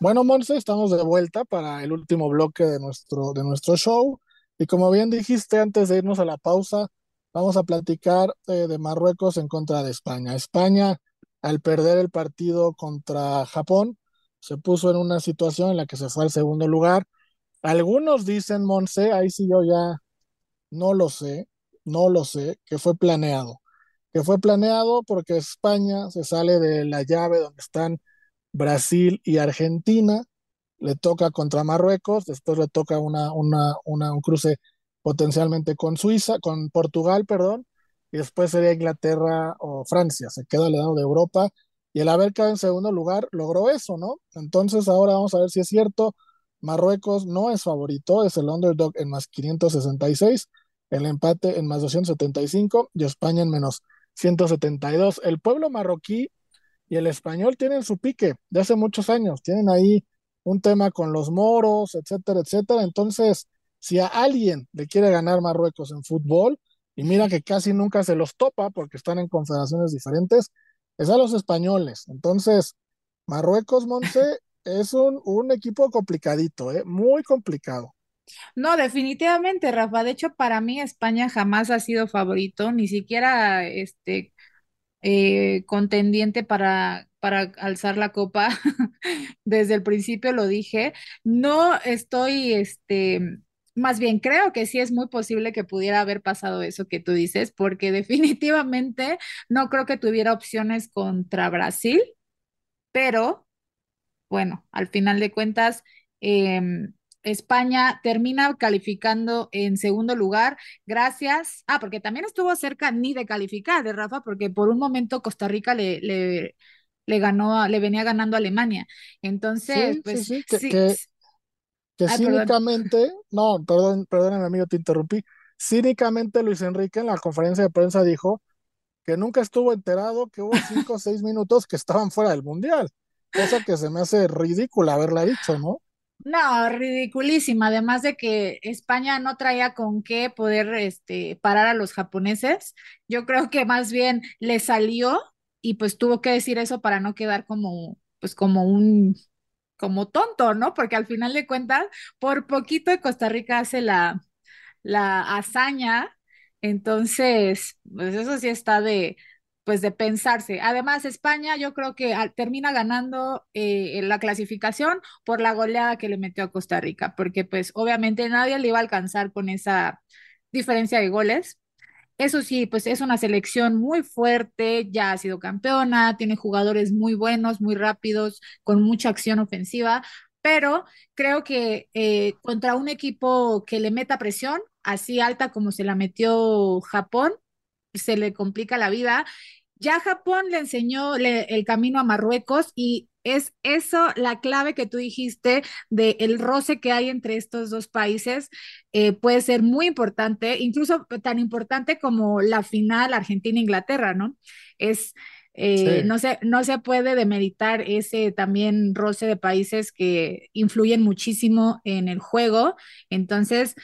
S1: Bueno, Monse, estamos de vuelta para el último bloque de nuestro, de nuestro show. Y como bien dijiste antes de irnos a la pausa, vamos a platicar eh, de Marruecos en contra de España. España, al perder el partido contra Japón, se puso en una situación en la que se fue al segundo lugar. Algunos dicen, Monse, ahí sí yo ya no lo sé, no lo sé, que fue planeado. Que fue planeado porque España se sale de la llave donde están Brasil y Argentina, le toca contra Marruecos, después le toca una, una, una, un cruce potencialmente con Suiza, con Portugal, perdón, y después sería Inglaterra o Francia, se queda al lado de Europa, y el haber en segundo lugar logró eso, ¿no? Entonces ahora vamos a ver si es cierto, Marruecos no es favorito, es el underdog en más 566, el empate en más 275 y España en menos 172. El pueblo marroquí y el español tienen su pique de hace muchos años, tienen ahí un tema con los moros, etcétera, etcétera. Entonces, si a alguien le quiere ganar Marruecos en fútbol, y mira que casi nunca se los topa porque están en confederaciones diferentes, es a los españoles. Entonces, Marruecos, Monse, es un, un equipo complicadito, ¿eh? muy complicado.
S3: No, definitivamente, Rafa. De hecho, para mí España jamás ha sido favorito, ni siquiera este eh, contendiente para, para alzar la copa. Desde el principio lo dije. No estoy, este, más bien creo que sí es muy posible que pudiera haber pasado eso que tú dices, porque definitivamente no creo que tuviera opciones contra Brasil, pero bueno, al final de cuentas, eh, España termina calificando en segundo lugar gracias, ah, porque también estuvo cerca ni de calificar, de ¿eh, Rafa, porque por un momento Costa Rica le, le, le ganó, le venía ganando a Alemania. Entonces, pues
S1: sí, que, que, cínicamente, no, perdón, perdón, amigo, te interrumpí. Cínicamente Luis Enrique en la conferencia de prensa dijo que nunca estuvo enterado que hubo cinco o seis minutos que estaban fuera del mundial, cosa que se me hace ridícula haberla dicho, ¿no?
S3: No, ridiculísima. Además de que España no traía con qué poder este, parar a los japoneses. Yo creo que más bien le salió y pues tuvo que decir eso para no quedar como, pues como un, como tonto, ¿no? Porque al final de cuentas, por poquito Costa Rica hace la, la hazaña. Entonces, pues eso sí está de, pues de pensarse. Además, España yo creo que termina ganando eh, la clasificación por la goleada que le metió a Costa Rica, porque pues obviamente nadie le iba a alcanzar con esa diferencia de goles. Eso sí, pues es una selección muy fuerte, ya ha sido campeona, tiene jugadores muy buenos, muy rápidos, con mucha acción ofensiva, pero creo que eh, contra un equipo que le meta presión, así alta como se la metió Japón, se le complica la vida. Ya Japón le enseñó el camino a Marruecos y es eso la clave que tú dijiste de el roce que hay entre estos dos países eh, puede ser muy importante, incluso tan importante como la final Argentina-Inglaterra, ¿no? Es eh, no, se, no se puede demeritar ese también roce de países que influyen muchísimo en el juego. Entonces,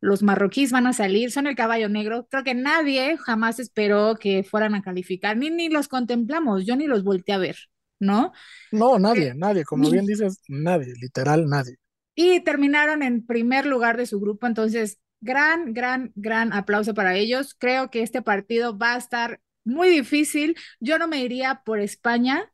S3: los marroquíes van a salir, son el caballo negro. Creo que nadie jamás esperó que fueran a calificar, ni, ni los contemplamos, yo ni los volteé a ver. ¿No?
S1: No, nadie, nadie, como bien dices, nadie, literal nadie.
S3: Y terminaron en primer lugar de su grupo, entonces gran, gran, gran aplauso para ellos. Creo que este partido va a estar muy difícil. Yo no me iría por España.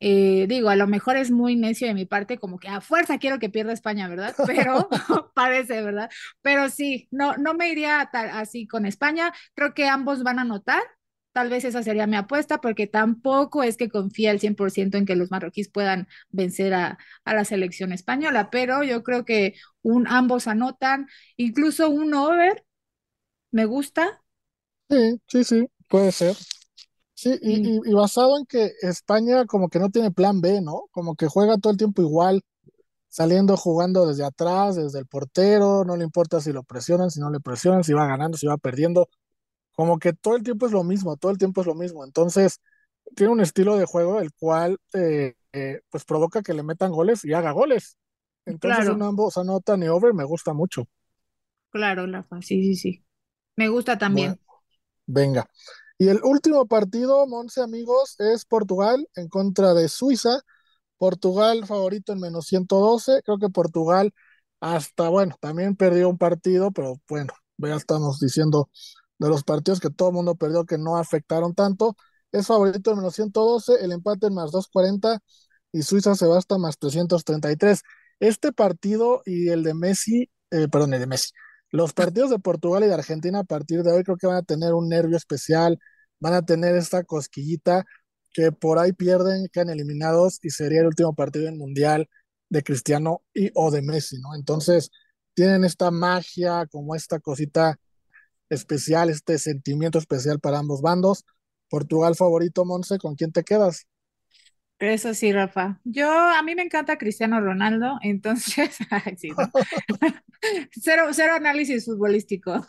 S3: Eh, digo, a lo mejor es muy necio de mi parte, como que a fuerza quiero que pierda España, ¿verdad? Pero parece, ¿verdad? Pero sí, no, no me iría así con España. Creo que ambos van a anotar. Tal vez esa sería mi apuesta, porque tampoco es que confía al 100% en que los marroquíes puedan vencer a, a, la selección española, pero yo creo que un, ambos anotan, incluso un over, me gusta.
S1: Sí, sí, sí, puede ser. Sí, y, y, basado en que España como que no tiene plan B, ¿no? Como que juega todo el tiempo igual, saliendo jugando desde atrás, desde el portero, no le importa si lo presionan, si no le presionan, si va ganando, si va perdiendo, como que todo el tiempo es lo mismo, todo el tiempo es lo mismo. Entonces, tiene un estilo de juego el cual eh, eh, pues provoca que le metan goles y haga goles. Entonces,
S3: Claro.
S1: un ambos anotan y over me gusta mucho.
S3: Claro, Rafa, sí, sí, sí. Me gusta
S1: Bueno,
S3: también.
S1: venga. Y el último partido, Monse amigos, es Portugal en contra de Suiza. Portugal favorito en menos 112. Creo que Portugal hasta, bueno, también perdió un partido, pero bueno, ya estamos diciendo de los partidos que todo el mundo perdió que no afectaron tanto. Es favorito en menos 112, el empate en más 240 y Suiza se va más 333. Este partido y el de Messi, eh, perdón, el de Messi, los partidos de Portugal y de Argentina a partir de hoy creo que van a tener un nervio especial, van a tener esta cosquillita que por ahí pierden, quedan eliminados y sería el último partido en Mundial de Cristiano y o de Messi, ¿no? Entonces tienen esta magia, como esta cosita especial, este sentimiento especial para ambos bandos. Portugal favorito, Monse, ¿con quién te quedas?
S3: Eso sí, Rafa. Yo, a mí me encanta Cristiano Ronaldo, entonces, ay, sí, ¿no? Cero, cero análisis futbolístico.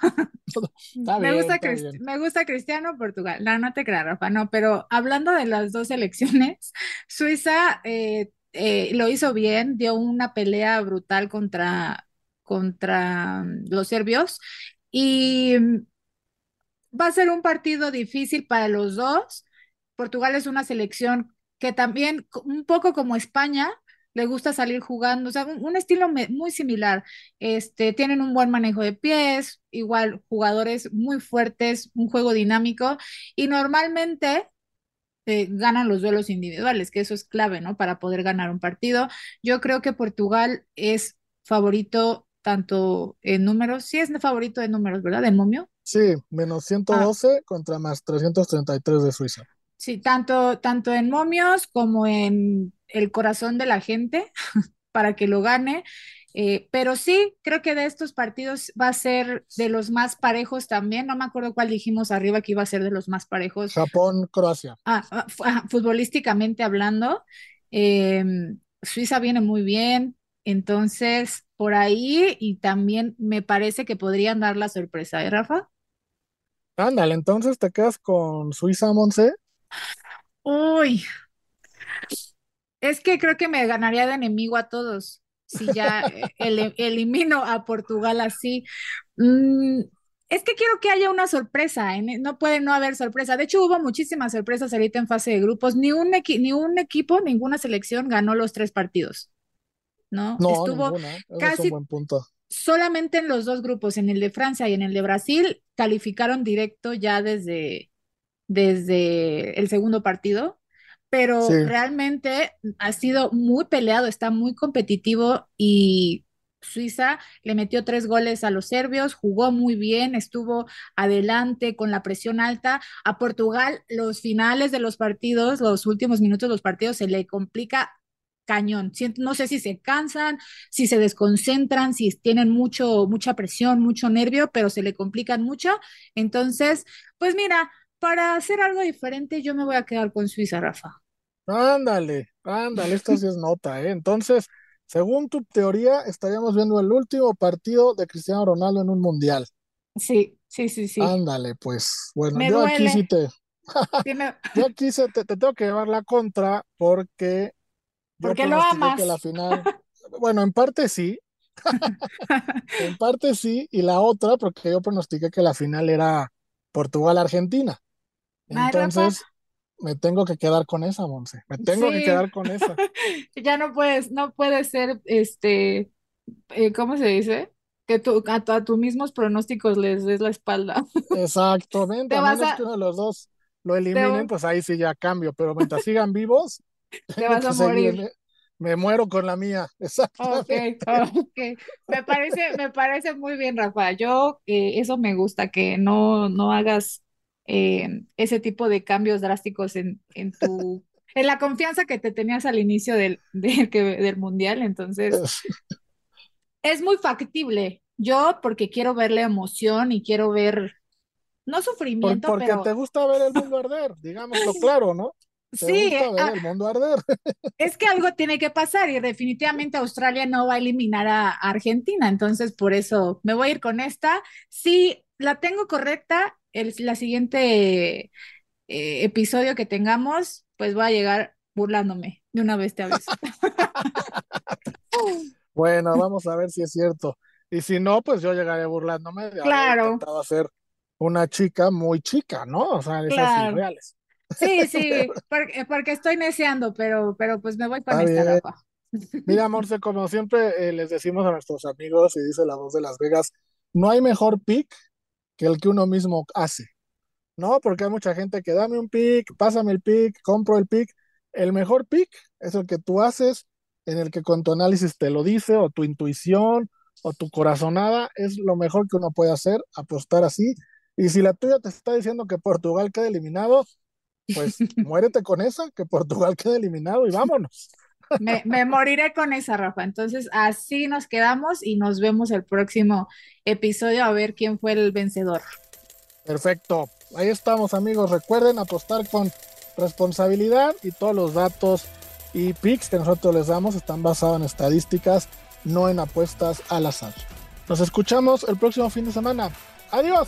S3: Me gusta, me gusta Cristiano Portugal. No, no te creas, Rafa, no, pero hablando de las dos selecciones, Suiza eh, eh, lo hizo bien, dio una pelea brutal contra, contra mm, los serbios y mm, va a ser un partido difícil para los dos. Portugal es una selección que también, un poco como España, le gusta salir jugando, o sea, un, estilo muy similar. Este, tienen un buen manejo de pies, igual jugadores muy fuertes, un juego dinámico y normalmente eh, ganan los duelos individuales, que eso es clave, ¿no? Para poder ganar un partido. Yo creo que Portugal es favorito tanto en números, sí es favorito de números, ¿verdad? De momio.
S1: Sí, menos
S3: Ah,
S1: 112 contra más 333 de Suiza.
S3: Sí, tanto, tanto en momios como en el corazón de la gente para que lo gane. Eh, pero sí, creo que de estos partidos va a ser de los más parejos también. No me acuerdo cuál dijimos arriba que iba a ser de los más parejos,
S1: Japón, Croacia.
S3: ah, ah, ah, futbolísticamente hablando. Eh, Suiza viene muy bien, entonces por ahí y también me parece que podrían dar la sorpresa, ¿eh, Rafa?
S1: Ándale, entonces te quedas con Suiza, Monse.
S3: Uy, Es que creo que me ganaría de enemigo a todos si ya eh, elimino a Portugal así. Mm, es que quiero que haya una sorpresa, en- no puede no haber sorpresa. De hecho, hubo muchísimas sorpresas ahorita en fase de grupos. Ni un, ni un equipo, ninguna selección ganó los tres partidos, ¿no?
S1: No,
S3: Estuvo
S1: es
S3: casi
S1: buen punto.
S3: solamente en los dos grupos, en el de Francia y en el de Brasil, calificaron directo ya desde, desde el segundo partido,
S1: Sí,
S3: pero realmente ha sido muy peleado, está muy competitivo y Suiza le metió tres goles a los serbios, jugó muy bien, estuvo adelante con la presión alta. A Portugal, los finales de los partidos, los últimos minutos de los partidos, se le complica cañón. No sé si se cansan, si se desconcentran, si tienen mucho, mucha presión, mucho nervio, pero se le complican mucho. Entonces, pues mira, para hacer algo diferente, yo me voy a quedar con Suiza, Rafa.
S1: ándale, ándale, esto sí es nota, ¿eh? Entonces, según tu teoría, estaríamos viendo el último partido de Cristiano Ronaldo en un mundial.
S3: Sí, sí, sí, sí.
S1: Ándale, pues, bueno,
S3: Me
S1: yo aquí sí te, yo aquí se te, te tengo que llevar la contra porque
S3: Porque lo
S1: pronostiqué que la
S3: amas.
S1: final, bueno, en parte sí, en parte sí, y la otra porque yo pronostiqué que la final era Portugal-Argentina. Entonces, me tengo que quedar con esa, Monse. Me tengo que quedar con esa.
S3: ya no puedes, no puedes ser, este, eh, ¿cómo se dice? Que tú, a, tus mismos pronósticos les des la espalda.
S1: Exactamente, a menos que uno de los dos lo eliminen, pues ahí sí ya cambio, pero mientras sigan vivos,
S3: te vas a morir.
S1: Me muero con la mía, exactamente.
S3: Okay, Me parece, me parece muy bien, Rafa. Yo, eh, eso me gusta, que no, no hagas eh, ese tipo de cambios drásticos en, en tu, en la confianza que te tenías al inicio del, del, del mundial. Entonces, es muy factible. Yo, porque quiero ver la emoción y quiero ver, no sufrimiento,
S1: porque te gusta ver el mundo arder, digámoslo claro, ¿no?
S3: Sí,
S1: ver ah, el mundo arder.
S3: Es que algo tiene que pasar y definitivamente Australia no va a eliminar a Argentina, entonces por eso me voy a ir con esta. Si la tengo correcta, el la siguiente eh, episodio que tengamos, pues voy a llegar burlándome de una vez te aviso.
S1: bueno, vamos a ver si es cierto. Y si no, pues yo llegaré burlándome de
S3: claro.
S1: haber intentado ser una chica muy chica, ¿no? O sea, esas irreales.
S3: Sí, sí, porque, porque, estoy neceando, pero, pero pues me voy con esta ropa.
S1: Mira, Morse, como siempre eh, les decimos a nuestros amigos y dice la voz de Las Vegas, no hay mejor pick que el que uno mismo hace, ¿no? Porque hay mucha gente que dame un pick, pásame el pick, compro el pick. El mejor pick es el que tú haces, en el que con tu análisis te lo dice, o tu intuición, o tu corazonada, es lo mejor que uno puede hacer, apostar así. Y si la tuya te está diciendo que Portugal queda eliminado, pues muérete con esa, que Portugal quede eliminado y vámonos.
S3: Me, me, moriré con esa, Rafa. Entonces, así nos quedamos y nos vemos el próximo episodio a ver quién fue el vencedor.
S1: Perfecto. Ahí estamos, amigos. Recuerden apostar con responsabilidad y todos los datos y picks que nosotros les damos están basados en estadísticas, no en apuestas al azar. Nos escuchamos el próximo fin de semana. Adiós.